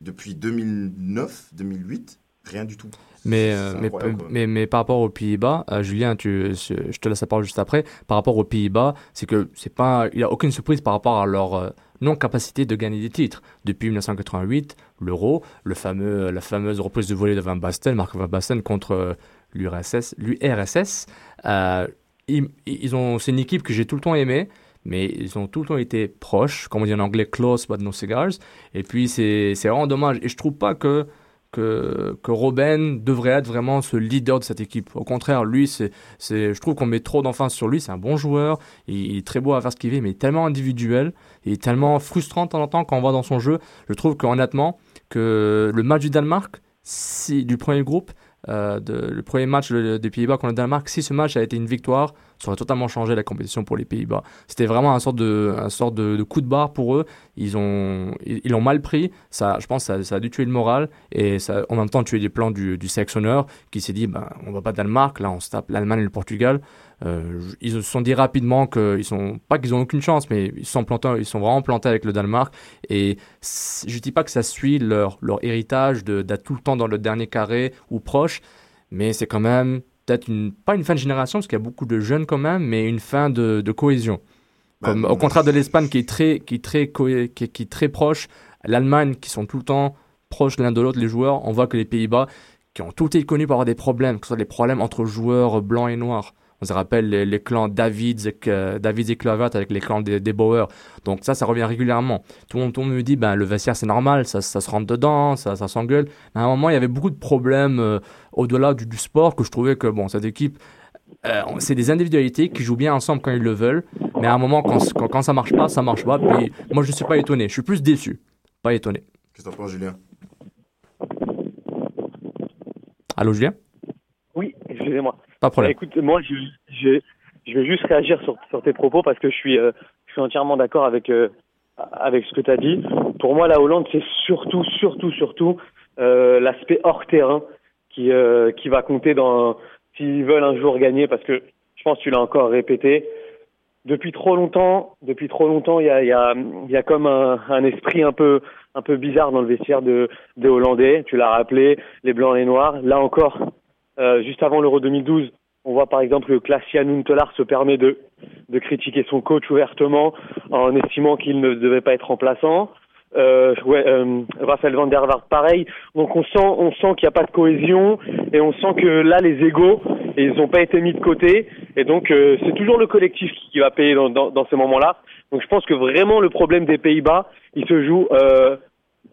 depuis 2009, 2008, rien du tout. Mais, euh, mais, mais, mais par rapport aux Pays-Bas, euh, Julien, tu, je te laisse la parole juste après. Par rapport aux Pays-Bas, c'est que c'est pas, il n'y a aucune surprise par rapport à leur euh, non-capacité de gagner des titres. Depuis 1988, l'Euro, le fameux, la fameuse reprise de volée de Van Basten, Marc Van Basten contre euh, l'URSS, l'URSS, ils, ils ont, c'est une équipe que j'ai tout le temps aimée. Mais ils ont tout le temps été proches, comme on dit en anglais, close but no cigars. Et puis c'est c'est vraiment dommage. Et je trouve pas que que, que Robben devrait être vraiment ce leader de cette équipe. Au contraire, lui, c'est, c'est, je trouve qu'on met trop d'enfance sur lui. C'est un bon joueur, il, est très beau à faire ce qu'il veut, mais il est tellement individuel, il est tellement frustrant de temps en temps quand on voit dans son jeu. Je trouve qu'honnêtement, que le match du Danemark, si, du premier groupe, euh, le premier match des Pays-Bas contre le Danemark, si ce match a été une victoire, ça aurait totalement changé la compétition pour les Pays-Bas. C'était vraiment un sorte de, un sorte de, coup de barre pour eux. Ils ont, ils ils mal pris. Ça, je pense, ça, ça a dû tuer le moral et ça, en même temps tuer les plans du, du sélectionneur qui s'est dit, ben, on va pas Danemark, là, on se tape l'Allemagne et le Portugal. Euh, ils se sont dit rapidement qu'ils sont, pas qu'ils ont aucune chance, mais ils sont ils sont vraiment plantés avec le Danemark. Et je dis pas que ça suit leur, leur héritage d'être tout le temps dans le dernier carré ou proche, mais c'est quand même peut-être une, pas une fin de génération, parce qu'il y a beaucoup de jeunes quand même, mais une fin de, de cohésion. Comme, Bah, au contraire de l'Espagne qui est très, qui est très, cohé- qui, est- qui est très proche, l'Allemagne qui sont tout le temps proches l'un de l'autre, les joueurs, on voit que les Pays-Bas, qui ont tout été connus pour avoir des problèmes, que ce soit des problèmes entre joueurs blancs et noirs. On se rappelle les, les clans Davids et, que- Davids et Kluivert avec les clans des, des Bauer. Donc ça, ça revient régulièrement. Tout le monde, tout le monde me dit, ben, le vestiaire, c'est normal, ça, ça se rentre dedans, ça, ça s'engueule. Mais à un moment, il y avait beaucoup de problèmes euh, au-delà du, du sport que je trouvais que, bon, cette équipe, euh, c'est des individualités qui jouent bien ensemble quand ils le veulent. Mais à un moment, quand, quand, quand ça marche pas, ça marche pas. Puis moi, je suis pas étonné. Je suis plus déçu. Pas étonné. Qu'est-ce que t'en penses, Julien? Allô, Julien? Oui, excusez-moi. Pas écoute, moi, je, je, je vais juste réagir sur, sur tes propos parce que je suis, euh, je suis entièrement d'accord avec, euh, avec ce que tu as dit. Pour moi, la Hollande, c'est surtout, surtout, surtout euh, l'aspect hors terrain qui, euh, qui va compter dans s'ils veulent un jour gagner parce que je pense que tu l'as encore répété. Depuis trop longtemps, depuis trop longtemps, il y a, y a, y a comme un, un esprit un peu, un peu bizarre dans le vestiaire de, des Hollandais. Tu l'as rappelé, les blancs, les noirs. Là encore, euh, juste avant l'Euro 2012, on voit par exemple que Klaas-Jan Huntelaar se permet de, de critiquer son coach ouvertement en estimant qu'il ne devait pas être remplaçant. Euh, ouais, euh, Raphaël van der Vaart pareil. Donc on sent, on sent qu'il n'y a pas de cohésion et on sent que là les égaux ils n'ont pas été mis de côté et donc euh, c'est toujours le collectif qui, va payer dans, dans, dans ces moments-là. Donc je pense que vraiment le problème des Pays-Bas il se joue euh,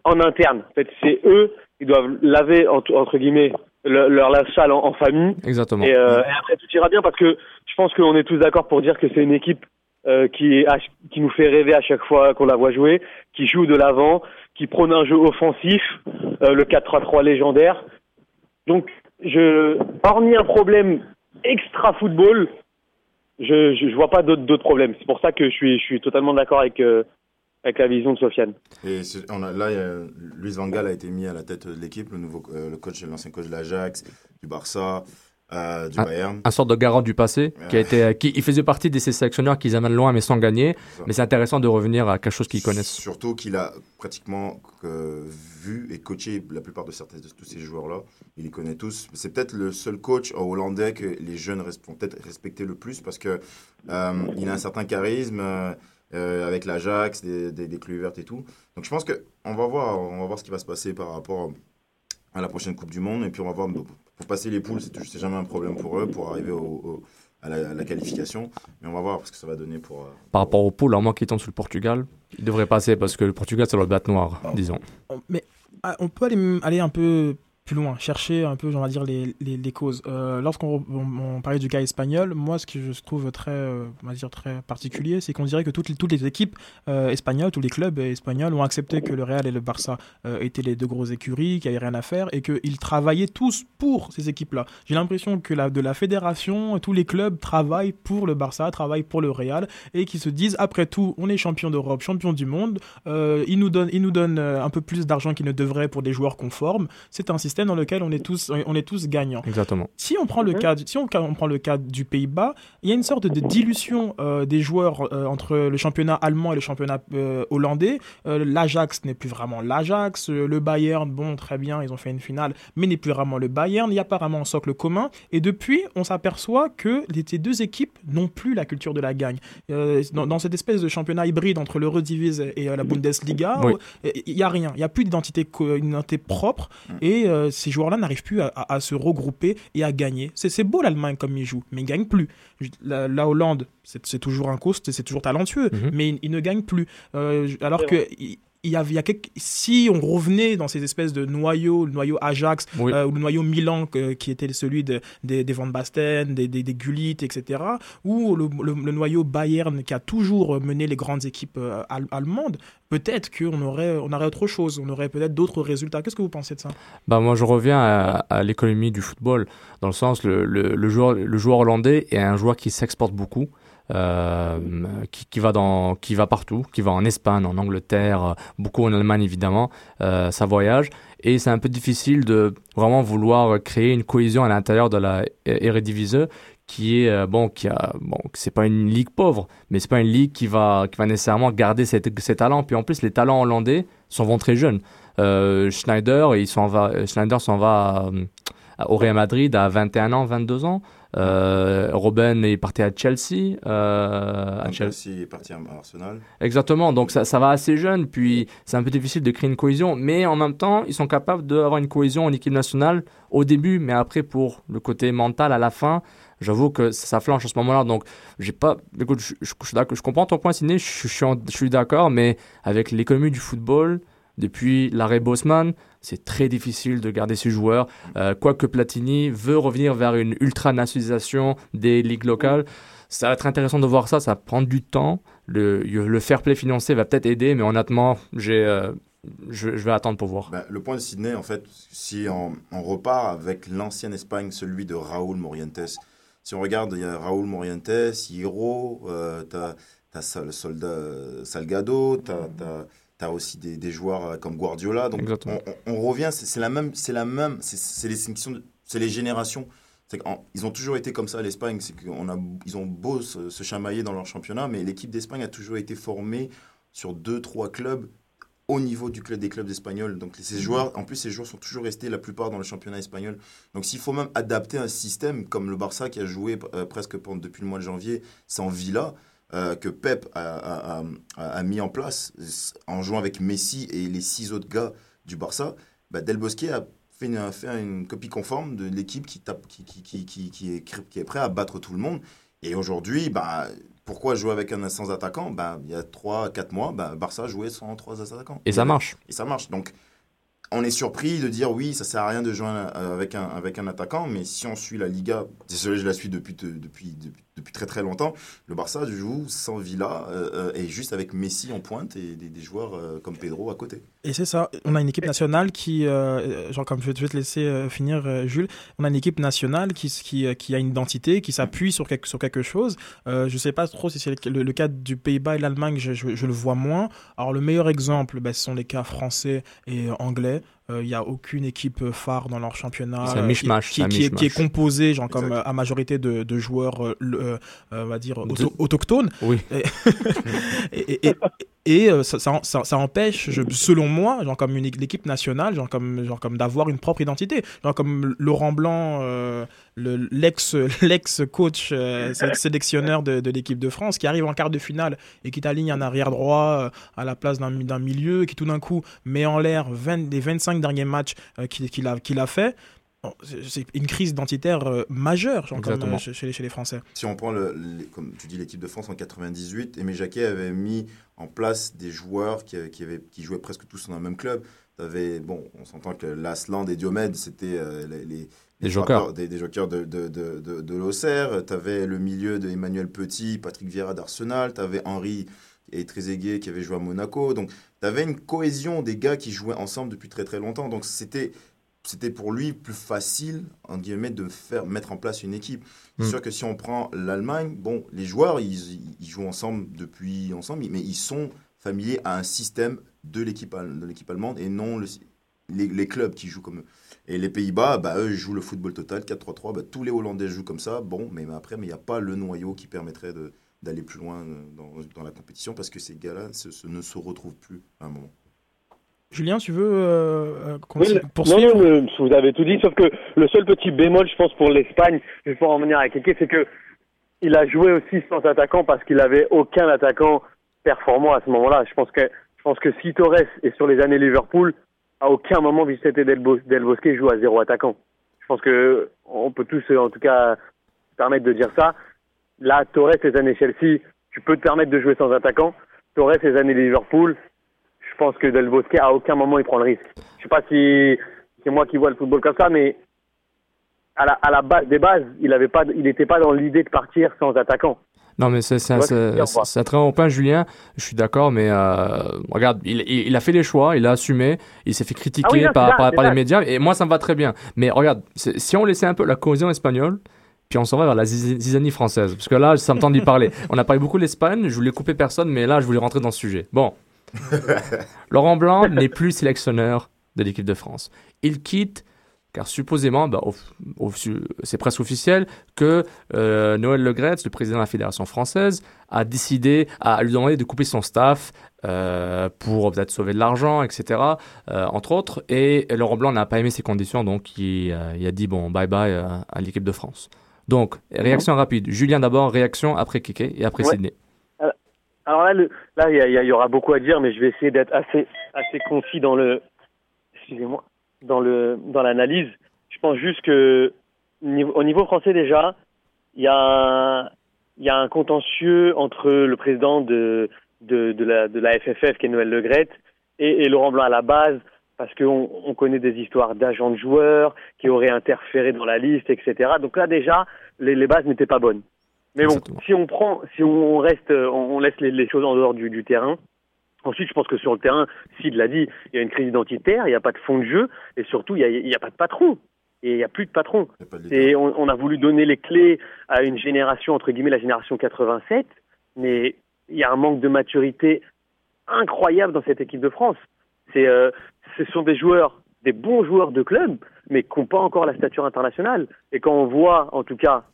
en interne. En fait c'est eux ils doivent laver entre guillemets le- leur lave sale en, en famille. Exactement. Et, euh, et après tout ira bien parce que je pense qu'on est tous d'accord pour dire que c'est une équipe euh, qui, qui nous fait rêver à chaque fois qu'on la voit jouer, qui joue de l'avant, qui prône un jeu offensif, euh, le 4-3-3 légendaire. Donc, je, hormis un problème extra football, je, je, je vois pas d'autres d'autres problèmes. C'est pour ça que je suis, je suis totalement d'accord avec, euh, avec la vision de Sofiane. Et on a, là, a- Luis Van Gaal a été mis à la tête de l'équipe, le nouveau euh, le coach, l'ancien coach de l'Ajax, du Barça, euh, du un, Bayern. un sorte de garant du passé qui a été, qui il faisait partie de ces sélectionneurs qu'ils amènent loin mais sans gagner. Mais c'est intéressant de revenir à quelque chose qu'ils connaissent. Surtout qu'il a pratiquement euh, vu et coaché la plupart de, certains, de tous ces joueurs-là. Il les connaît tous. C'est peut-être le seul coach hollandais que les jeunes vont peut-être respecter le plus parce que euh, il a un certain charisme euh, avec l'Ajax, des, des, des clés ouvertes et tout. Donc je pense que on va voir, on va voir ce qui va se passer par rapport à la prochaine Coupe du Monde et puis on va voir pour passer les poules, c'est jamais un problème pour eux pour arriver au, au- à, la, à la qualification. Mais on va voir ce que ça va donner pour. euh, Par rapport au poules, à moins qu'ils tombent sur le Portugal, ils devraient passer parce que le Portugal c'est leur bête noire, disons. Mais ah, on peut aller, aller un peu plus loin, chercher un peu, on va dire, les, les, causes. Euh, Lorsqu'on on, on parlait du cas espagnol, moi, ce que je trouve très, euh, on va dire, très particulier, c'est qu'on dirait que toutes les, toutes les équipes euh, espagnoles, tous les clubs espagnols ont accepté que le Real et le Barça euh, étaient les deux grosses écuries, qu'il n'y avait rien à faire et qu'ils travaillaient tous pour ces équipes-là. J'ai l'impression que la, de la fédération, tous les clubs travaillent pour le Barça, travaillent pour le Real et qui se disent, après tout, on est champion d'Europe, champion du monde, euh, ils nous donnent, ils nous donnent euh, un peu plus d'argent qu'ils ne devraient pour des joueurs conformes. C'est un système dans lequel on est tous, on est tous gagnants. Exactement. Si on prend le cas, si on, on prend le cas du Pays-Bas, il y a une sorte de dilution euh, des joueurs euh, entre le championnat allemand et le championnat euh, hollandais. Euh, L'Ajax n'est plus vraiment l'Ajax. Le Bayern, bon, très bien, ils ont fait une finale, mais n'est plus vraiment le Bayern. Il y a apparemment un socle commun. Et depuis, on s'aperçoit que les, ces deux équipes n'ont plus la culture de la gagne. Euh, dans, dans cette espèce de championnat hybride entre l'Eurodivisie et euh, la Bundesliga, Oui. il n'y a rien. Il n'y a plus d'identité propre. Et euh, ces joueurs-là n'arrivent plus à, à- à se regrouper et à gagner. C'est beau l'Allemagne comme ils jouent, mais ils ne gagnent plus. La, la Hollande, c'est toujours un coast, c'est toujours talentueux, Mhm. mais ils, ils ne gagnent plus. Euh, alors que. Il- y avait, il y a quelques- si on revenait dans ces espèces de noyaux, le noyau Ajax Oui. euh, ou le noyau Milan que- qui était celui de, des, des Van Basten, des, des, des Gullit, etc., ou le, le- le noyau Bayern qui a toujours mené les grandes équipes euh, al- allemandes, peut-être qu'on aurait, on aurait autre chose, on aurait peut-être d'autres résultats. Qu'est-ce que vous pensez de ça? Bah moi je reviens à, à l'économie du football dans le sens le, le, le joueur le joueur hollandais est un joueur qui s'exporte beaucoup qui, qui va dans qui va partout qui va en Espagne en Angleterre euh, beaucoup en Allemagne évidemment euh, ça voyage. Et c'est un peu difficile de vraiment vouloir créer une cohésion à l'intérieur de la Eredivisie qui est euh, bon qui a bon c'est pas une ligue pauvre mais c'est pas une ligue qui va qui va nécessairement garder ses, ses talents. Puis en plus les talents hollandais sont vont très jeunes. Euh, Schneider il s'en va Schneider s'en va à- au Real Madrid à 21 ans 22 ans euh, Robben est parti à Chelsea euh, à Chelsea est parti à Arsenal. Exactement, donc ça, ça va assez jeune, puis c'est un peu difficile de créer une cohésion, mais en même temps, ils sont capables d'avoir une cohésion en équipe nationale au début, mais après, pour le côté mental à la fin, j'avoue que ça, flanche à ce moment-là. Donc, j'ai pas. Écoute, je, je, je suis d'accord- je comprends ton point, en- je suis d'accord, mais avec l'économie du football, depuis l'arrêt Bosman, c'est très difficile de garder ces joueurs. Euh, quoique Platini veut revenir vers une ultra-nationalisation des ligues locales, ça va être intéressant de voir ça. Ça va prendre du temps. Le, le fair play financier va peut-être aider, mais honnêtement, j'ai, euh, je, vais attendre pour voir. Ben, le point de Sydney, en fait, si on, repart avec l'ancienne Espagne, celui de Raúl Morientes. Si on regarde, il y a Raúl Morientes, Hiro, euh, t'as as Salgado, t'as as, aussi des, des joueurs euh, comme Guardiola. Donc on, on- on revient, c'est la même, c'est la même, c'est- les les générations. Ils ont toujours été comme ça, l'Espagne. C'est qu'on a, ils ont beau se, se chamailler dans leur championnat, mais l'équipe d'Espagne a toujours été formée sur deux, trois clubs au niveau du club des clubs espagnols. Donc ces joueurs, en plus ces joueurs sont toujours restés la plupart dans le championnat espagnol. Donc s'il faut même adapter un système comme le Barça qui a joué euh, presque pendant, depuis le mois de janvier sans Villa, euh, que Pep a, a- a- a mis en place en jouant avec Messi et les six autres gars du Barça, bah, Del Bosque a fait une, a fait une copie conforme de l'équipe qui, tape, qui, qui, qui, qui, qui est, qui est prêt à battre tout le monde. Et aujourd'hui, bah, pourquoi jouer avec un sans attaquant bah, Il y a 3-4 mois, bah, Barça jouait sans trois attaquants. Et ça marche. Et ça marche. Donc, on est surpris de dire oui, ça sert à rien de jouer un- avec un, avec un attaquant, mais si on suit la Liga, désolé, je la suis depuis, depuis, depuis, depuis très très longtemps, le Barça joue sans Villa euh, euh, et juste avec Messi en pointe et des, joueurs euh, comme Pedro à côté. Et c'est ça, on a une équipe nationale qui, genre comme je vais, te laisser finir Jules, on a une équipe nationale qui, qui, a une identité, qui s'appuie sur quelque, sur quelque chose. Je sais pas trop si c'est le, cas du Pays-Bas et l'Allemagne, je, le vois moins. Alors le meilleur exemple, ben, ce sont les cas français et anglais. Il n'y a aucune équipe euh, phare dans leur championnat C'est un euh, mishmash, qui, c'est un qui est, qui est mishmash. composé genre, comme euh, à majorité de, de joueurs, euh, le- euh, on va dire, auto- autochtones. Oui. Et, et, et- et, euh, ça, ça, ça- ça empêche, je- selon moi, genre comme une l'équipe nationale, genre comme, genre comme d'avoir une propre identité. Genre comme Laurent Blanc, euh, le- l'ex l'ex coach euh, sé- sélectionneur de, de l'équipe de France, qui arrive en quart de finale et qui t'aligne un arrière droit euh, à la place d'un d'un milieu, qui tout d'un coup met en l'air 20 les 25 derniers matchs euh, qu'il qu'il a, qu'il a fait. Bon, c'est- une crise identitaire euh, majeure genre, comme, euh, chez, chez les- chez les Français. Si on prend, le, les- comme tu dis, l'équipe de France en 98, Aimé Jacquet avait mis en place des joueurs qui, qui, avaient, qui jouaient presque tous dans le même club. Avais, bon, on s'entend que Lasland et Diomède, c'était euh, les, les, Des frappeurs- jokers. Des, des jokers de, de, de, de, de l'Auxerre. Tu avais le milieu de Emmanuel Petit, Patrick Vieira d'Arsenal. Tu avais Henri et Trezeguet qui avaient joué à Monaco. Donc, tu avais une cohésion des gars qui jouaient ensemble depuis très très longtemps. Donc, c'était c'était pour lui plus facile, en guillemets, de faire, mettre en place une équipe. C'est Mm. sûr que si on prend l'Allemagne, bon, les joueurs, ils, ils jouent ensemble depuis ensemble, mais ils sont familiers à un système de l'équipe al- de l'équipe allemande et non le- les, les clubs qui jouent comme eux. Et les Pays-Bas, bah, eux, ils jouent le football total, 4-3-3. Bah, tous les Hollandais jouent comme ça. Bon, mais après, mais il n'y a pas le noyau qui permettrait d'aller plus loin euh, dans, dans la compétition parce que ces gars-là ce- ce ne se retrouvent plus à un moment. Julien, tu veux euh, euh, Oui, poursuivre non, non, vous avez tout dit, sauf que le seul petit bémol, je pense, pour l'Espagne, je vais pouvoir en venir avec Keke, c'est que il a joué aussi sans attaquant parce qu'il avait aucun attaquant performant à ce moment-là. Je pense que je pense que si Torres est sur les années Liverpool, à aucun moment Vicente Del, Bos- Del Bosque joue à zéro attaquant. Je pense que on peut tous, en tout cas, permettre de dire ça. Là, Torres, ces années Chelsea, tu peux te permettre de jouer sans attaquant. Torres, ces années Liverpool, pense que Del Bosque, à aucun moment, il prend le risque. Je sais pas si c'est moi qui vois le football comme ça, mais à la, à la base des bases, il avait pas, il n'était pas dans l'idée de partir sans attaquant. Non, mais c'est je quoi? c'est un très bon point, Julien? Je suis d'accord, mais euh, regarde, il, il- il a fait les choix, il a assumé, il s'est fait critiquer Ah oui, par, ça, les ça. médias, et moi, ça me va très bien. Mais regarde, si on laissait un peu la cohésion espagnole, puis on s'en va vers la ziz- zizanie française, parce que là, ça me tente d'y parler. On a parlé beaucoup de l'Espagne, je voulais couper personne, mais là, je voulais rentrer dans ce sujet. Bon, Laurent Blanc n'est plus sélectionneur de l'équipe de France. Il quitte car supposément, bah, c'est presque officiel, que euh, Noël Le Graët, le président de la Fédération française, a décidé à lui demander de couper son staff euh, pour peut-être sauver de l'argent, etc., euh, entre autres. Et Laurent Blanc n'a pas aimé ces conditions, donc il, il a dit bon, bye bye à l'équipe de France. Donc, réaction rapide. Julien d'abord, réaction après Keke et après Ouais. Sydney. Alors là, là, il y, aura beaucoup à dire, mais je vais essayer d'être assez, assez concis dans le, excusez-moi, dans le, dans l'analyse. Je pense juste que au niveau français déjà, il y a, il y a un contentieux entre le président de, de, la, FFF, qui est Noël Le Graët, et, et Laurent Blanc à la base, parce qu'on on connaît des histoires d'agents de joueurs qui auraient interféré dans la liste, etc. Donc là déjà, les bases n'étaient pas bonnes. Mais bon, si on prend, si on reste, on, on laisse les, les choses en dehors du, du terrain. Ensuite, je pense que sur le terrain, Sid l'a dit, il y a une crise identitaire, il n'y a pas de fond de jeu, et surtout, il n'y a, pas de patron. Et il n'y a plus de patron. Et on, on a voulu donner les clés à une génération, entre guillemets, la génération 87, mais il y a un manque de maturité incroyable dans cette équipe de France. C'est, euh, ce sont des joueurs, des bons joueurs de club, mais qui n'ont pas encore la stature internationale. Et quand on voit, en tout cas,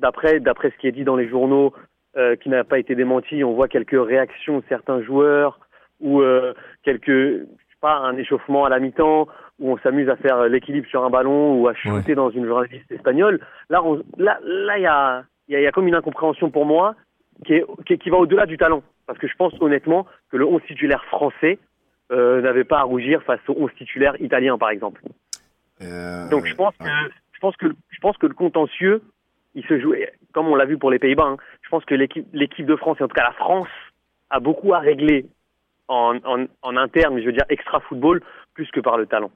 d'après d'après ce qui est dit dans les journaux, euh, qui n'a pas été démenti, on voit quelques réactions de certains joueurs ou euh, quelques, je sais pas, un échauffement à la mi-temps où on s'amuse à faire l'équilibre sur un ballon ou à shooter dans une journaliste espagnole. Là, on, là, là, il y a, il y, a, y a comme une incompréhension pour moi qui, est, qui, qui va au-delà du talent, parce que je pense honnêtement que le 11 titulaire français euh, n'avait pas à rougir face au 11 titulaire italien, par exemple. Donc je pense que je pense que je pense que le contentieux il se joue comme on l'a vu pour les Pays-Bas. hein. je pense que l'équipe l'équipe de France et en tout cas la France a beaucoup à régler en, en, en interne, mais je veux dire extra football, plus que par le talent.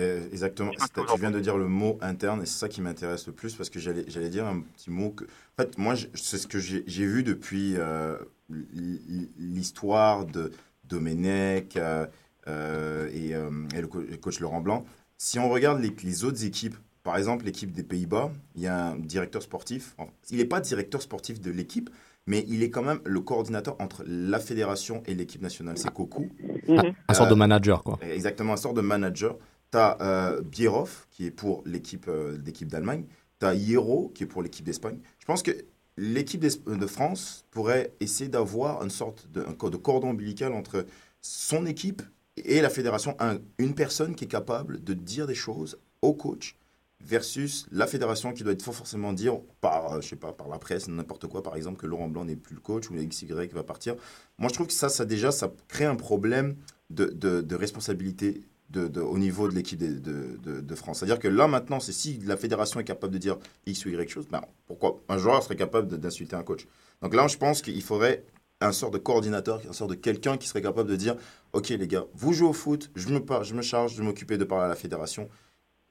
Euh, exactement. Tu viens de dire le mot interne et c'est ça qui m'intéresse le plus parce que j'allais dire un petit mot que. En fait, moi, c'est ce que j'ai vu depuis euh, l'histoire de Domenech euh, et, euh, et le, co- le coach Laurent Blanc. Si on regarde les, les autres équipes, par exemple l'équipe des Pays-Bas, il y a un directeur sportif. Enfin, Il n'est pas directeur sportif de l'équipe, mais il est quand même le coordinateur entre la fédération et l'équipe nationale. C'est Koku. Un, un sort de manager, quoi. Exactement, un sort de manager. Tu as Bierhoff, qui est pour l'équipe euh, d'Allemagne. Tu as Hierro, qui est pour l'équipe d'Espagne. Je pense que l'équipe de France pourrait essayer d'avoir une sorte de, un co- de cordon ombilical entre son équipe et la fédération. Un- une personne qui est capable de dire des choses au coach versus la fédération qui doit être forcément dire par, euh, je sais pas, par la presse, n'importe quoi, par exemple, que Laurent Blanc n'est plus le coach ou XY va partir. Moi, je trouve que ça, ça déjà, ça crée un problème de, de, responsabilité de, au niveau de l'équipe de, de, de- de France. C'est-à-dire que là, maintenant, c'est si la fédération est capable de dire X ou Y chose, ben, pourquoi un joueur serait capable d'insulter un coach? Donc là, je pense qu'il faudrait un sort de coordinateur, un sort de quelqu'un qui serait capable de dire Ok, les gars, vous jouez au foot, je me, je me charge de m'occuper de parler à la fédération.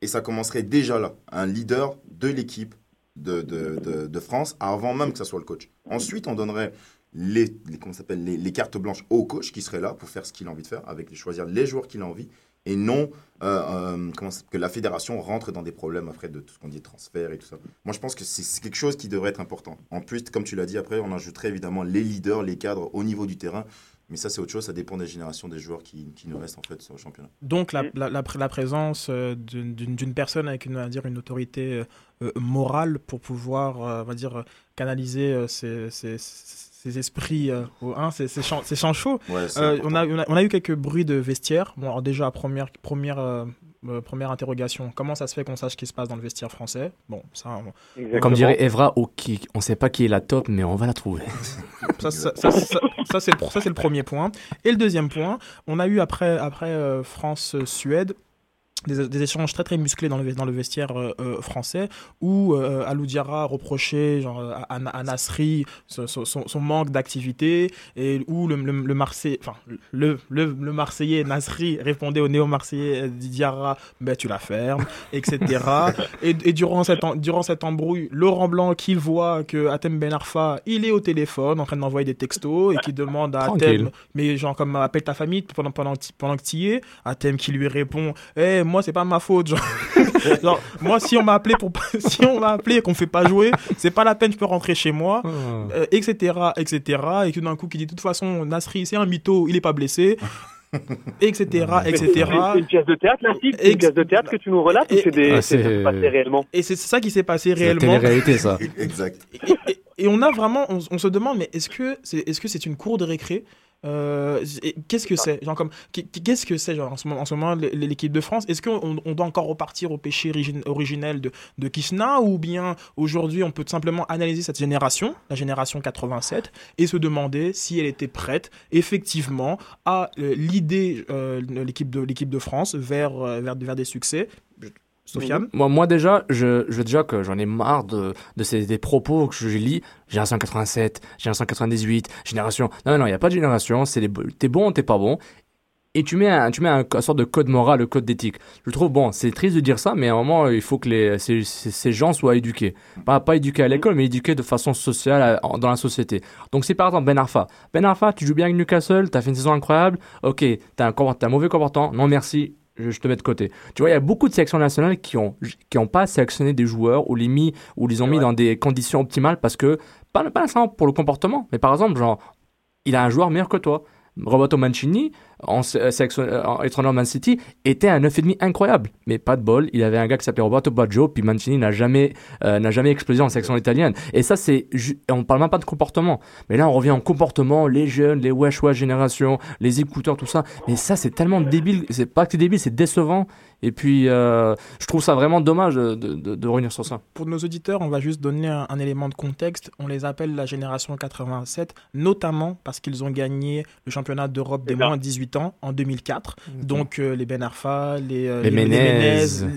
Et ça commencerait déjà là, un leader de l'équipe de, de, de- de France, avant même que ça soit le coach. Ensuite, on donnerait les, les, comment s'appelle, les, cartes blanches au coach qui serait là pour faire ce qu'il a envie de faire, avec choisir les joueurs qu'il a envie, et non euh, euh, que la fédération rentre dans des problèmes après de tout ce qu'on dit transfert et tout ça. Moi, je pense que c'est quelque chose qui devrait être important. En plus, comme tu l'as dit, après, on ajouterait évidemment les leaders, les cadres au niveau du terrain. Mais ça, c'est autre chose, ça dépend des générations des joueurs qui, qui nous restent en fait sur le championnat. Donc la, la, la, la présence euh, d'une personne avec une, on va dire, une autorité euh, euh, morale pour pouvoir euh, on va dire, canaliser euh, ses, esprits euh, au un, c'est c'est champ, c'est champ chaud. Ouais, c'est Euh, important. on, a, on, a, on a eu quelques bruits de vestiaire. Bon, alors déjà, première, première, euh, première interrogation, comment ça se fait qu'on sache ce qui se passe dans le vestiaire français? Bon, ça, on- Comme dirait Evra, on sait pas qui est la top, mais on va la trouver. ça, ça, ça, ça- ça, c'est le, ça, c'est le premier point. Et le deuxième point, on a eu après, après euh, France-Suède des, des échanges très très musclés dans le, dans le vestiaire euh, euh, français où euh, Alou Diarra reprochait genre, à, Nasri son, son- son- son manque d'activité et où le, le, le Marseillais, enfin, le, le, le Marseillais Nasri répondait au néo-Marseillais euh, Diarra ben tu la fermes, etc. et, et durant, cette, durant cette embrouille, Laurent Blanc qui voit que Atem Ben Arfa il est au téléphone en train d'envoyer des textos et qui demande à. Atem mais genre comme appelle ta famille pendant pendant pendant que tu y es Atem qui lui répond eh moi c'est pas ma faute genre, Genre, moi si on m'a appelé pour si on m'a appelé et qu'on fait pas jouer c'est pas la peine je peux rentrer chez moi euh, etc etc et tout d'un coup qui dit de toute façon Nasri c'est un mytho il est pas blessé etc c'est- etc C'est une pièce de théâtre, là, C'est une pièce de théâtre que tu nous relates ou c'est des Ah, c'est c'est- ça qui s'est passé réellement? Et c'est ça qui s'est passé C'est la réellement. télé-réalité, ça. exact. et, et- et on a vraiment, on, on se demande, mais est-ce que c'est est -ce c'est c'est une cour de récré? Euh, Qu'est-ce que c'est genre comme qu'est- Qu'est-ce que c'est genre en ce moment, en ce moment l- l'équipe de France? Est-ce qu'on on doit encore repartir au péché origine- originel de, de Kishna ou bien aujourd'hui on peut tout simplement analyser cette génération, la génération 87, et se demander si elle était prête effectivement à euh, l'idée euh, l'équipe de l'équipe de France vers, euh, vers vers des succès? Sofiane Moi, moi déjà, je, je veux déjà que j'en ai marre de, de ces des propos que je lis. Génération 87, génération 98, génération. Non, non, il n'y a pas de génération. C'est t'es bon, t'es pas bon. Et tu mets un, tu mets un, un sorte de code moral, le code d'éthique. Je trouve bon, c'est triste de dire ça, mais à un moment, il faut que les, ces, ces, gens soient éduqués. Pas, pas éduqués à l'école, mais éduqués de façon sociale à- en- dans la société. Donc, si par exemple Ben Arfa, Ben Arfa, tu joues bien avec Newcastle, t'as fait une saison incroyable, ok, t'as un, t'as un mauvais comportement, non merci, je, te mets de côté. Tu vois, il y a beaucoup de sélections nationales qui ont, qui ont pas sélectionné des joueurs ou les mis, ou les ont mis dans des conditions optimales parce que, pas, pas nécessairement pour le comportement, mais par exemple, genre, il a un joueur meilleur que toi. Roberto Mancini, en sé- sélection- euh, en entraîneur Man City, était un 9,5 incroyable. Mais pas de bol, il avait un gars qui s'appelait Roberto Baggio, puis Mancini n'a jamais, euh, n'a jamais explosé en sélection italienne. Et ça, c'est, on parle même pas de comportement. Mais là, on revient en comportement, les jeunes, les wesh wesh génération, les écouteurs, tout ça. Mais ça, c'est tellement débile, c'est pas que c'est débile, c'est décevant. Et puis, euh, je trouve ça vraiment dommage de, de, de revenir sur ça. Pour nos auditeurs, on va juste donner un, un élément de contexte. On les appelle la génération 87, notamment parce qu'ils ont gagné le championnat d'Europe des moins de 18 18 ans en 2004. Donc euh, les Ben Arfa, les, euh, Les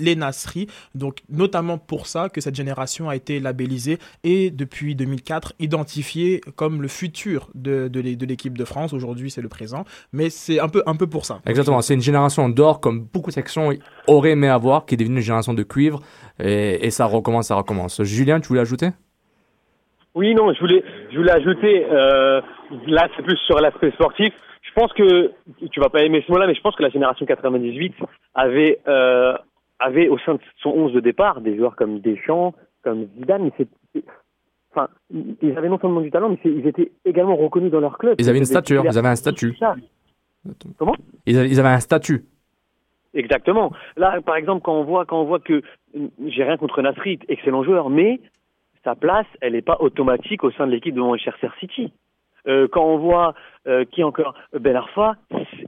les Nasri. Donc notamment pour ça que cette génération a été labellisée et depuis 2004 identifiée comme le futur de, de l'é- de l'équipe de France. Aujourd'hui c'est le présent, mais c'est un peu, un peu pour ça. Exactement, c'est une génération d'or comme beaucoup de sections auraient aimé avoir, qui est devenue une génération de cuivre, et, et ça recommence, ça recommence. Julien, tu voulais ajouter? Oui, non, je voulais, je voulais ajouter, euh, là c'est plus sur l'aspect sportif. Je pense que, tu vas pas aimer ce mot-là, mais je pense que la génération 98 avait, euh, avait au sein de son 11 de départ des joueurs comme Deschamps, comme Zidane, mais c'est, c'est- enfin, ils avaient non seulement du talent, mais ils étaient également reconnus dans leur club. Ils avaient une stature, ils avaient un statut. Comment? Ils avaient, ils avaient un statut. Exactement. Là, par exemple, quand on voit, quand on voit que j'ai rien contre Nasri, excellent joueur, mais sa place, elle n'est pas automatique au sein de l'équipe de Manchester City. Euh, quand on voit euh, qui encore Ben Arfa,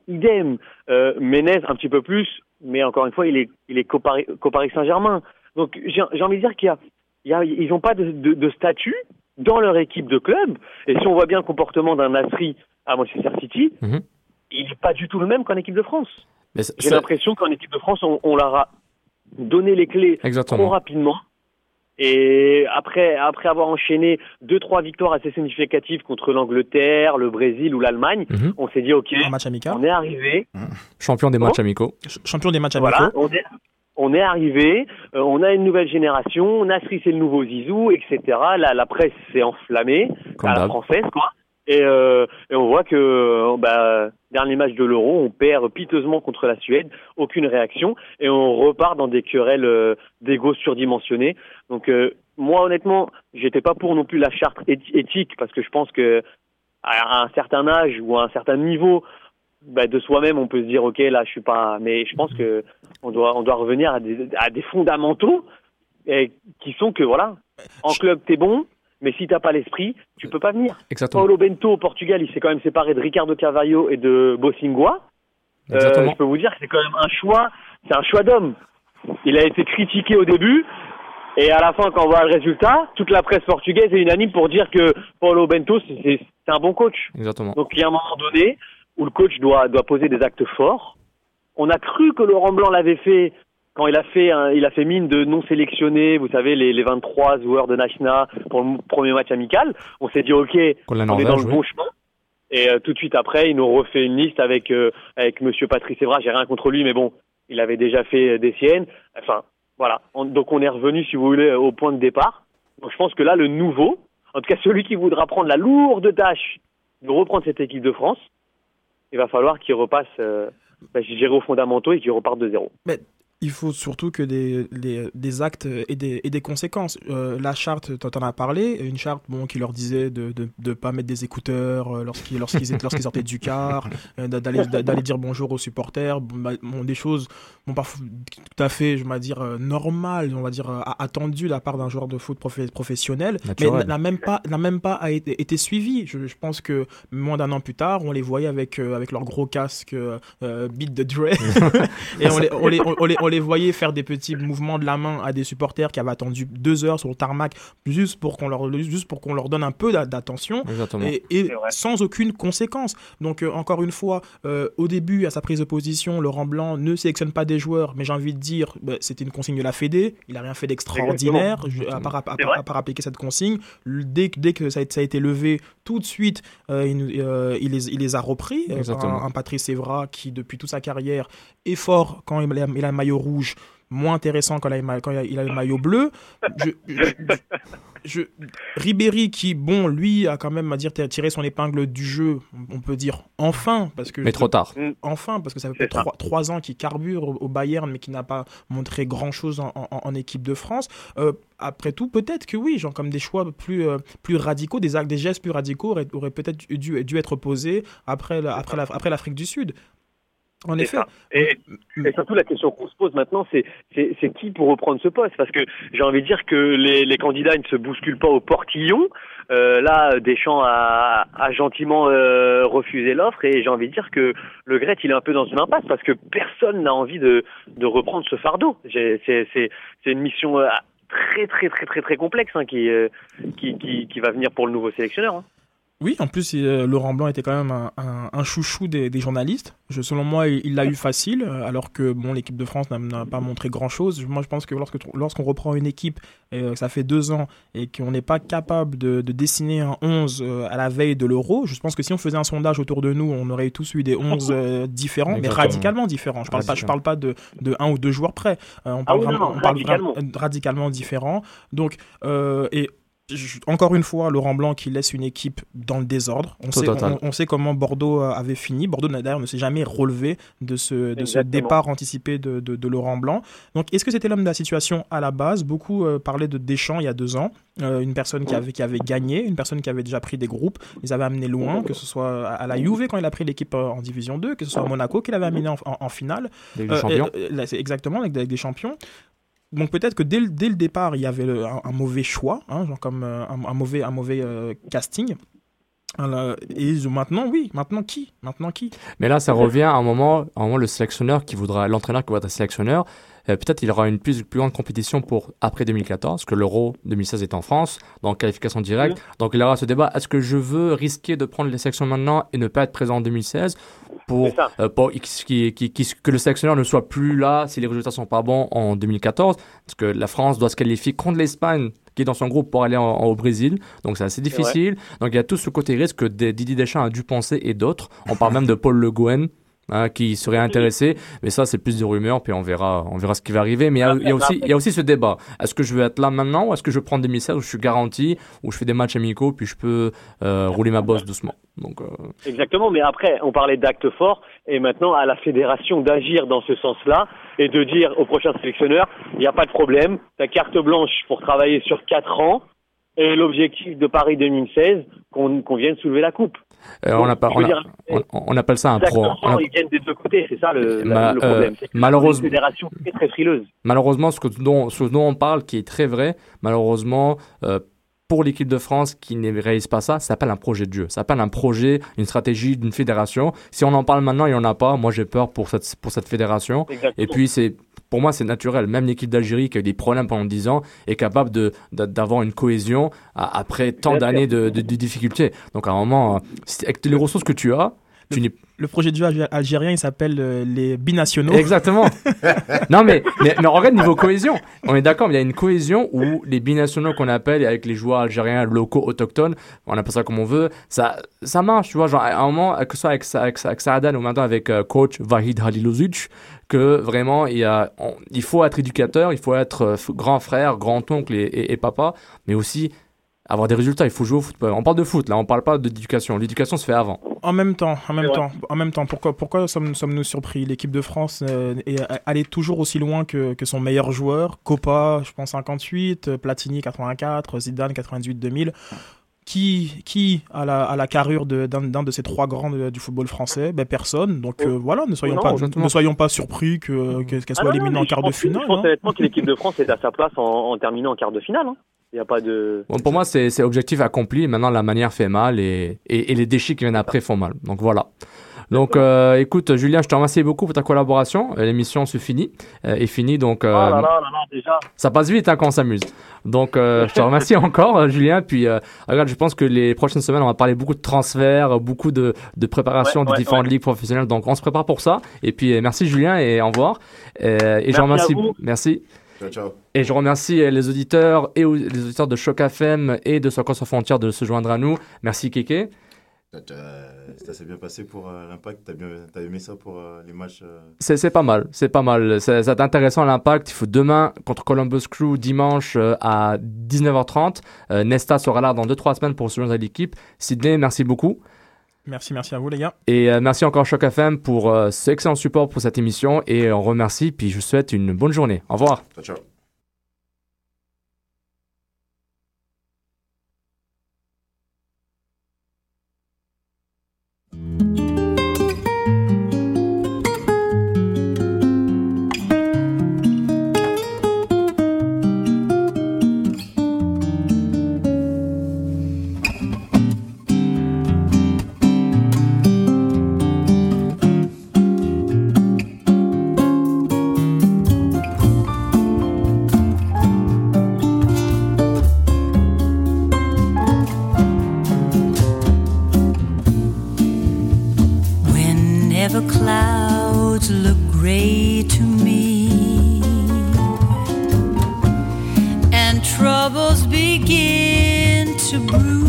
idem. Euh, Menez un petit peu plus, mais encore une fois, il est, il est qu'au Paris, Saint-Germain. Donc j'ai envie de dire qu'il y a, il y a- ils n'ont pas de, de, de statut dans leur équipe de club. Et si on voit bien le comportement d'un Nasri à Manchester City, Mhm. il n'est pas du tout le même qu'en équipe de France. J'ai l'impression qu'en équipe de France, on, on leur a donné les clés Exactement. trop rapidement. Et après, après avoir enchaîné deux, trois victoires assez significatives contre l'Angleterre, le Brésil ou l'Allemagne, Mhm. on s'est dit, OK, match amical. on est arrivé. Champion des matchs amicaux. Champion des matchs amicaux. Voilà, on est, on est arrivé, euh, on a une nouvelle génération, Nasri c'est le nouveau Zizou, etc. La, la presse s'est enflammée, Comme à la française, quoi. Et, euh, et on voit que, euh, bah, dernier match de l'Euro, on perd piteusement contre la Suède, aucune réaction, et on repart dans des querelles euh, d'ego surdimensionnés. Donc, euh, moi, honnêtement, j'étais pas pour non plus la charte éthi- éthique, parce que je pense que à un certain âge ou à un certain niveau, bah, de soi-même, on peut se dire, ok, là, je suis pas. Mais je pense que on doit, on doit revenir à des, à des fondamentaux et qui sont que voilà, en club t'es bon, mais si t'as pas l'esprit, tu peux pas venir. Exactement. Paulo Bento au Portugal, il s'est quand même séparé de Ricardo Carvalho et de Bossingua. Euh, je peux vous dire que c'est quand même un choix, c'est un choix d'homme. Il a été critiqué au début. Et à la fin, quand on voit le résultat, toute la presse portugaise est unanime pour dire que Paulo Bento, c'est un bon coach. Exactement. Donc il y a un moment donné où le coach doit, doit poser des actes forts. On a cru que Laurent Blanc l'avait fait quand il a fait, un- il a fait mine de non sélectionner, vous savez, les, les 23 joueurs de Nashna pour le premier match amical. On s'est dit, OK, on est dans le oui. bon chemin. Et euh, tout de suite après, il nous refait une liste avec, euh, avec Monsieur Patrice Evra. J'ai rien contre lui, mais bon, il avait déjà fait euh, des siennes. Enfin, voilà. On- donc on est revenu, si vous voulez, au point de départ. Donc je pense que là, le nouveau, en tout cas celui qui voudra prendre la lourde tâche de reprendre cette équipe de France, il va falloir qu'il repasse, euh, bah, je dirais, aux fondamentaux et qu'il reparte de zéro. Mais il faut surtout que des, des actes et des, et des conséquences. Euh, la charte, tu en as parlé, une charte bon, qui leur disait de ne de, de pas mettre des écouteurs euh, lorsqu'ils lorsqu'ils lorsqu'ils sortaient du car, euh, d'aller d'aller dire bonjour aux supporters, bon, bah, bon, des choses bon, parfois, tout à fait, je vais dire, normales, on va dire, attendues de la part d'un joueur de foot profe- professionnel, mais n'a même pas, n'a même pas a été, été suivi. Je, je pense que moins d'un an plus tard, on les voyait avec, euh, avec leur gros casque euh, euh, Beat the Dre, et on les, on, les, on, les, on les voyait faire des petits mouvements de la main à des supporters qui avaient attendu deux heures sur le tarmac juste pour qu'on leur, juste pour qu'on leur donne un peu d'a- d'attention et, et sans aucune conséquence. Donc euh, encore une fois, euh, au début, à sa prise de position, Laurent Blanc ne sélectionne pas des joueurs, mais j'ai envie de dire, bah, c'était une consigne de la Fédé, il n'a rien fait d'extraordinaire à, part, à, à appliquer cette consigne. Dès, que- dès que ça a, été- ça a été levé, tout de suite, euh, il, euh, les, il les a repris. Un, un Patrice Evra qui, depuis toute sa carrière, est fort quand il a, il a le maillot rouge, moins intéressant quand il a, le ma- quand il a- il a le maillot bleu. Je, je- je- Ribéry qui, bon, lui a quand même, à dire, tiré son épingle du jeu, on peut dire enfin, parce que Mais trop tard. Enfin, parce que ça fait trois, trois ans qu'il carbure au, Bayern, mais qui n'a pas montré grand-chose en, en- en équipe de France. Euh, après tout, peut-être que oui, genre comme des choix plus, euh, plus radicaux, des actes, des gestes plus radicaux auraient, auraient peut-être dû, dû être posés après, la- après, la- après l'Afrique du Sud. En effet. Et, et surtout, la question qu'on se pose maintenant, c'est c'est c'est qui pour reprendre ce poste? Parce que j'ai envie de dire que les, les candidats ne se bousculent pas au portillon. Euh, là, Deschamps a, a gentiment euh, refusé l'offre et j'ai envie de dire que le Gret, il est un peu dans une impasse parce que personne n'a envie de, de reprendre ce fardeau. J'ai- C'est c'est- c'est une mission euh, très très très très très complexe hein, qui, euh, qui, qui qui va venir pour le nouveau sélectionneur. hein. Oui, en plus, euh, Laurent Blanc était quand même un, un- un chouchou des, des journalistes. Je, selon moi, il l'a eu facile, euh, alors que bon, l'équipe de France n'a- pas montré grand-chose. Moi, je pense que lorsque lorsqu'on reprend une équipe, euh, ça fait deux ans, et qu'on n'est pas capable de, de dessiner un 11 euh, à la veille de l'Euro, je pense que si on faisait un sondage autour de nous, on aurait tous eu des 11 euh, différents, mais radicalement différents. Je parle pas, je parle pas de, de un ou deux joueurs près. Euh, on Ah parle oui, non, on radicalement. radicalement différents. Donc, et encore une fois, Laurent Blanc qui laisse une équipe dans le désordre. On, sait, total. on, on sait comment Bordeaux euh, avait fini. Bordeaux d'ailleurs ne s'est jamais relevé de ce, de ce Exactement. départ anticipé de, de- de Laurent Blanc. Donc, est-ce que c'était l'homme de la situation à la base? Beaucoup euh, parlaient de Deschamps il y a deux ans, Euh, une personne qui avait, qui avait gagné, une personne qui avait déjà pris des groupes, ils avaient amené loin, que ce soit à à la Juve quand il a pris l'équipe euh, en Division 2, que ce soit à Monaco qu'il avait amené en, en- en finale. Des champions. là, c'est exactement, avec, avec des champions. Donc peut-être que dès, le- dès le départ, il y avait le- un, un mauvais choix, hein, genre comme euh, un, un mauvais, un mauvais euh, casting. Alors, et maintenant, oui, maintenant qui? Maintenant qui? Mais là, ça revient à un moment, à un moment le sélectionneur qui voudra, l'entraîneur qui voudra être sélectionneur, euh, peut-être il aura une plus, plus grande compétition pour après 2014, que l'Euro 2016 est en France, donc qualification directe. Donc il aura ce débat est-ce que je veux risquer de prendre les sélections maintenant et ne pas être présent en 2016 pour, euh, pour X- qui- qui- qui- que le sélectionneur ne soit plus là si les résultats sont pas bons en 2014 Parce que la France doit se qualifier contre l'Espagne qui est dans son groupe pour aller en- en- au Brésil. Donc c'est assez difficile. Donc il y a tout ce côté risque que Didier Deschamps a dû penser et d'autres. On parle même de Paul Le Guen. Hein, qui serait intéressé, mais ça c'est plus des rumeurs, puis on verra, on verra ce qui va arriver. Mais il y a, il y a aussi, il y a aussi ce débat. Est-ce que je veux être là maintenant, ou est-ce que je prends 2016 où je suis garanti, où je fais des matchs amicaux, puis je peux euh, rouler ma bosse doucement. Donc euh, Exactement, mais après, on parlait d'actes forts, et maintenant à la fédération d'agir dans ce sens-là, et de dire au prochain sélectionneur, il n'y a pas de problème, ta carte blanche pour travailler sur 4 ans, et l'objectif de Paris 2016, qu'on qu'on vienne soulever la coupe. Euh, on, appelle, on, dire, on- appelle ça un pro. a- ils viennent des deux côtés, c'est ça le, Ma- le problème. Malheureusement- très très frileuse. Malheureusement, ce, que, dont, ce dont on parle, qui est très vrai, malheureusement, euh, pour l'équipe de France qui ne réalise pas ça, ça s'appelle un projet de jeu. Ça s'appelle un projet, une stratégie d'une fédération. Si on en parle maintenant, il n'y en a pas. Moi, j'ai peur pour cette, pour cette fédération. Exactement. Et puis, c'est, pour moi, c'est naturel. Même l'équipe d'Algérie qui a eu des problèmes pendant 10 ans est capable d'avoir une cohésion à- après tant d'années de, de- de difficultés. Donc, à un moment, euh, avec les ressources que tu as, tu n'es Le projet de jeu algé- algérien, il s'appelle euh, les binationaux. Exactement. non, mais, mais, mais regarde niveau cohésion. On est d'accord, mais il y a une cohésion où les binationaux qu'on appelle, avec les joueurs algériens locaux, autochtones, on appelle ça comme on veut, ça, ça marche, tu vois. Genre, à un moment, que ce soit avec, avec, Sa- avec Saadan ou maintenant avec euh, coach Vahid Halilovic, que vraiment, il, y a, on- il faut être éducateur, il faut être euh, grand frère, grand oncle et, et- et papa, mais aussi avoir des résultats. Il faut jouer au football. On parle de foot, là, on parle pas d'éducation. L'éducation se fait avant. En même temps, en même temps, en même temps, pourquoi, pourquoi sommes- sommes-nous surpris? L'équipe de France euh, est allée toujours aussi loin que, que son meilleur joueur, Copa, je pense 58, euh, Platini 84, Zidane 98-2000. Qui, qui a la, a la carrure de- d'un d'un de ces trois grands de- du football français? Ben Personne. Donc euh, voilà, ne soyons, Non, pas, exactement. ne soyons pas surpris que- que- qu'elle Ah soit non, non, éliminée mais en quart de pense finale. Je pense hein. honnêtement que l'équipe de France est à sa place en, en terminant en quart de finale. hein. Il n'y a pas de. Bon, pour moi, c'est c'est objectif accompli. Maintenant, la manière fait mal et, et, et les déchets qui viennent après font mal. Donc voilà. Donc, euh, écoute, Julien, je te remercie beaucoup pour ta collaboration. L'émission se finit, euh, est finie, donc euh, Ah là là là là, déjà. ça passe vite hein, quand on s'amuse. Donc, euh, je te remercie encore, Julien. Puis, euh, regarde, je pense que les prochaines semaines, on va parler beaucoup de transferts, beaucoup de, de préparation Ouais, des ouais, différentes ouais. ligues professionnelles. Donc, on se prépare pour ça. Et puis, euh, merci Julien et au revoir. Euh, et je Merci remercie. à vous. Merci. Ciao, ciao. Et je remercie les auditeurs et les auditeurs de Choc FM et de Soccer sans frontières de se joindre à nous. Merci Kéké. Ça, ça s'est bien passé pour euh, l'impact. T'as bien, t'as aimé ça pour euh, les matchs euh, C'est pas mal, c'est pas mal. C'est c'est intéressant l'impact. Il faut demain contre Columbus Crew dimanche euh, à 19h30. Euh, Nesta sera là dans 2-3 semaines pour se joindre à l'équipe. Sydney, merci beaucoup. Merci, merci à vous les gars. Et euh, merci encore Choc FM pour euh, ce excellent support pour cette émission. Et on remercie, puis je vous souhaite une bonne journée. Au revoir. Ciao, ciao. To brew.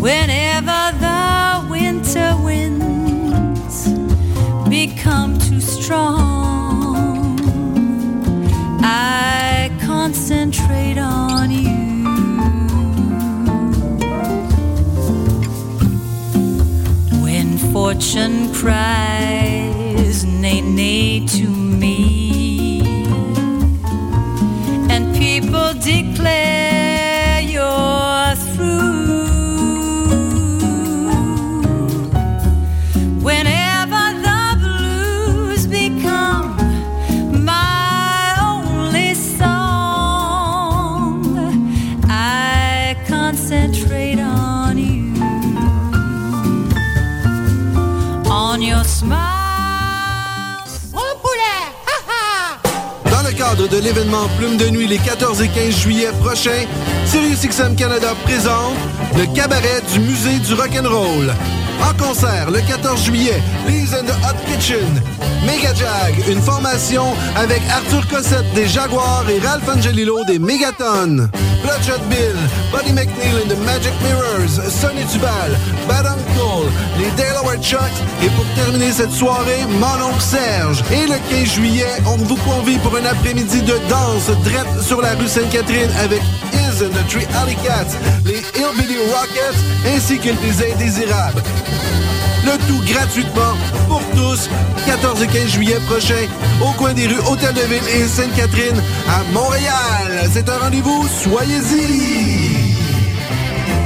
Whenever the winter winds become too strong, I concentrate on you. When fortune cries, l'événement Plume de Nuit les 14 et 15 juillet prochains, SiriusXM Canada présente le cabaret du Musée du Rock'n'Roll. En concert le 14 juillet, Lee's and the Hot Kitchen, Mega Jag, une formation avec Arthur Cossette des Jaguars et Ralph Angelillo des Megaton. Bloodshot Bill, Buddy McNeil and the Magic Mirrors, Sonny Dubal, Bad Uncle, les Delaware Chucks et pour terminer cette soirée, mon oncle Serge. Et le 15 juillet, on vous convie pour un après-midi de danse drette sur la rue Sainte-Catherine avec Is and the Three Alley Cats, les Hillbilly Rockets ainsi que les Indésirables. Le tout gratuitement pour tous, 14 et 15 juillet prochain, au coin des rues Hôtel de Ville et Sainte-Catherine à Montréal. C'est un rendez-vous, soyez-y!